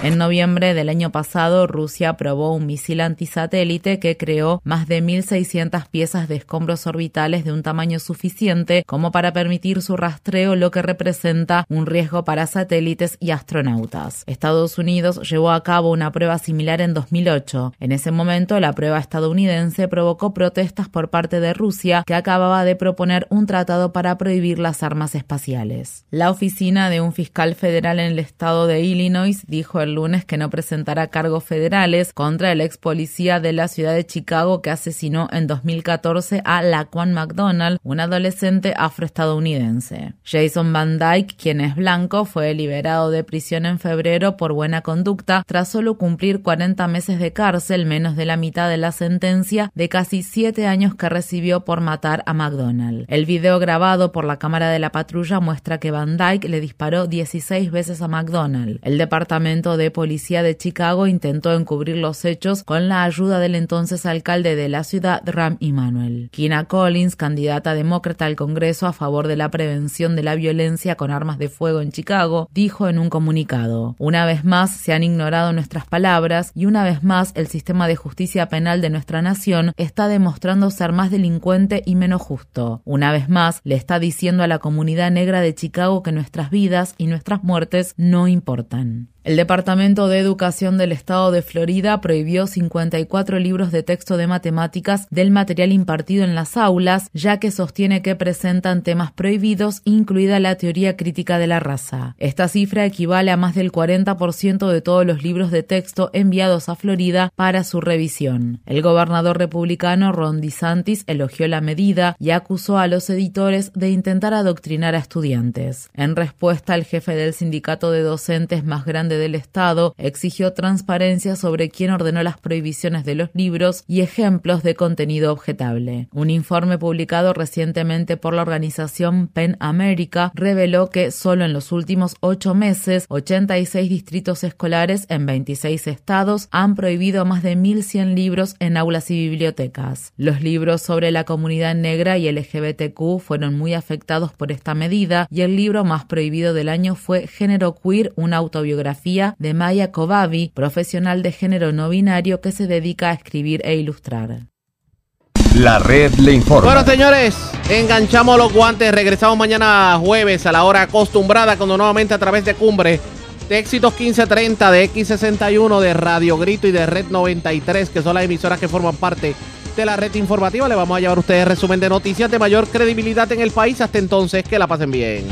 S25: En noviembre del año pasado, Rusia probó un misil antisatélite que creó más de 1.600 piezas de escombros orbitales de un tamaño suficiente como para permitir su rastreo, lo que representa un riesgo para satélites y astronautas. Estados Unidos llevó a cabo una prueba similar en 2008. En ese momento, la prueba estadounidense provocó protestas por parte de Rusia, que acababa de proponer un tratado para prohibir las armas espaciales. La oficina de un fiscal federal en el estado de Illinois dijo lunes que no presentará cargos federales contra el ex policía de la ciudad de Chicago que asesinó en 2014 a Laquan McDonald, un adolescente afroestadounidense. Jason Van Dyke, quien es blanco, fue liberado de prisión en febrero por buena conducta tras solo cumplir 40 meses de cárcel, menos de la mitad de la sentencia de casi siete años que recibió por matar a McDonald. El video grabado por la cámara de la patrulla muestra que Van Dyke le disparó 16 veces a McDonald. El departamento de policía de Chicago intentó encubrir los hechos con la ayuda del entonces alcalde de la ciudad, Ram Emanuel. Kina Collins, candidata demócrata al Congreso a favor de la prevención de la violencia con armas de fuego en Chicago, dijo en un comunicado, una vez más se han ignorado nuestras palabras y una vez más el sistema de justicia penal de nuestra nación está demostrando ser más delincuente y menos justo. Una vez más le está diciendo a la comunidad negra de Chicago que nuestras vidas y nuestras muertes no importan. El Departamento de Educación del Estado de Florida prohibió 54 libros de texto de matemáticas del material impartido en las aulas, ya que sostiene que presentan temas prohibidos, incluida la teoría crítica de la raza. Esta cifra equivale a más del 40% de todos los libros de texto enviados a Florida para su revisión. El gobernador republicano Ron DeSantis elogió la medida y acusó a los editores de intentar adoctrinar a estudiantes. En respuesta, el jefe del sindicato de docentes más grande del Estado exigió transparencia sobre quién ordenó las prohibiciones de los libros y ejemplos de contenido objetable. Un informe publicado recientemente por la organización PEN America reveló que solo en los últimos ocho meses, 86 distritos escolares en 26 estados han prohibido más de 1.100 libros en aulas y bibliotecas. Los libros sobre la comunidad negra y LGBTQ fueron muy afectados por esta medida y el libro más prohibido del año fue Género Queer, una autobiografía de Maya Kobavi, profesional de género no binario que se dedica a escribir e ilustrar.
S1: La red le informa.
S2: Bueno, señores, enganchamos los guantes. Regresamos mañana jueves a la hora acostumbrada, cuando nuevamente a través de Cumbre, de Éxitos 1530, de X61, de Radio Grito y de Red 93, que son las emisoras que forman parte de la red informativa, le vamos a llevar a ustedes resumen de noticias de mayor credibilidad en el país. Hasta entonces, que la pasen bien.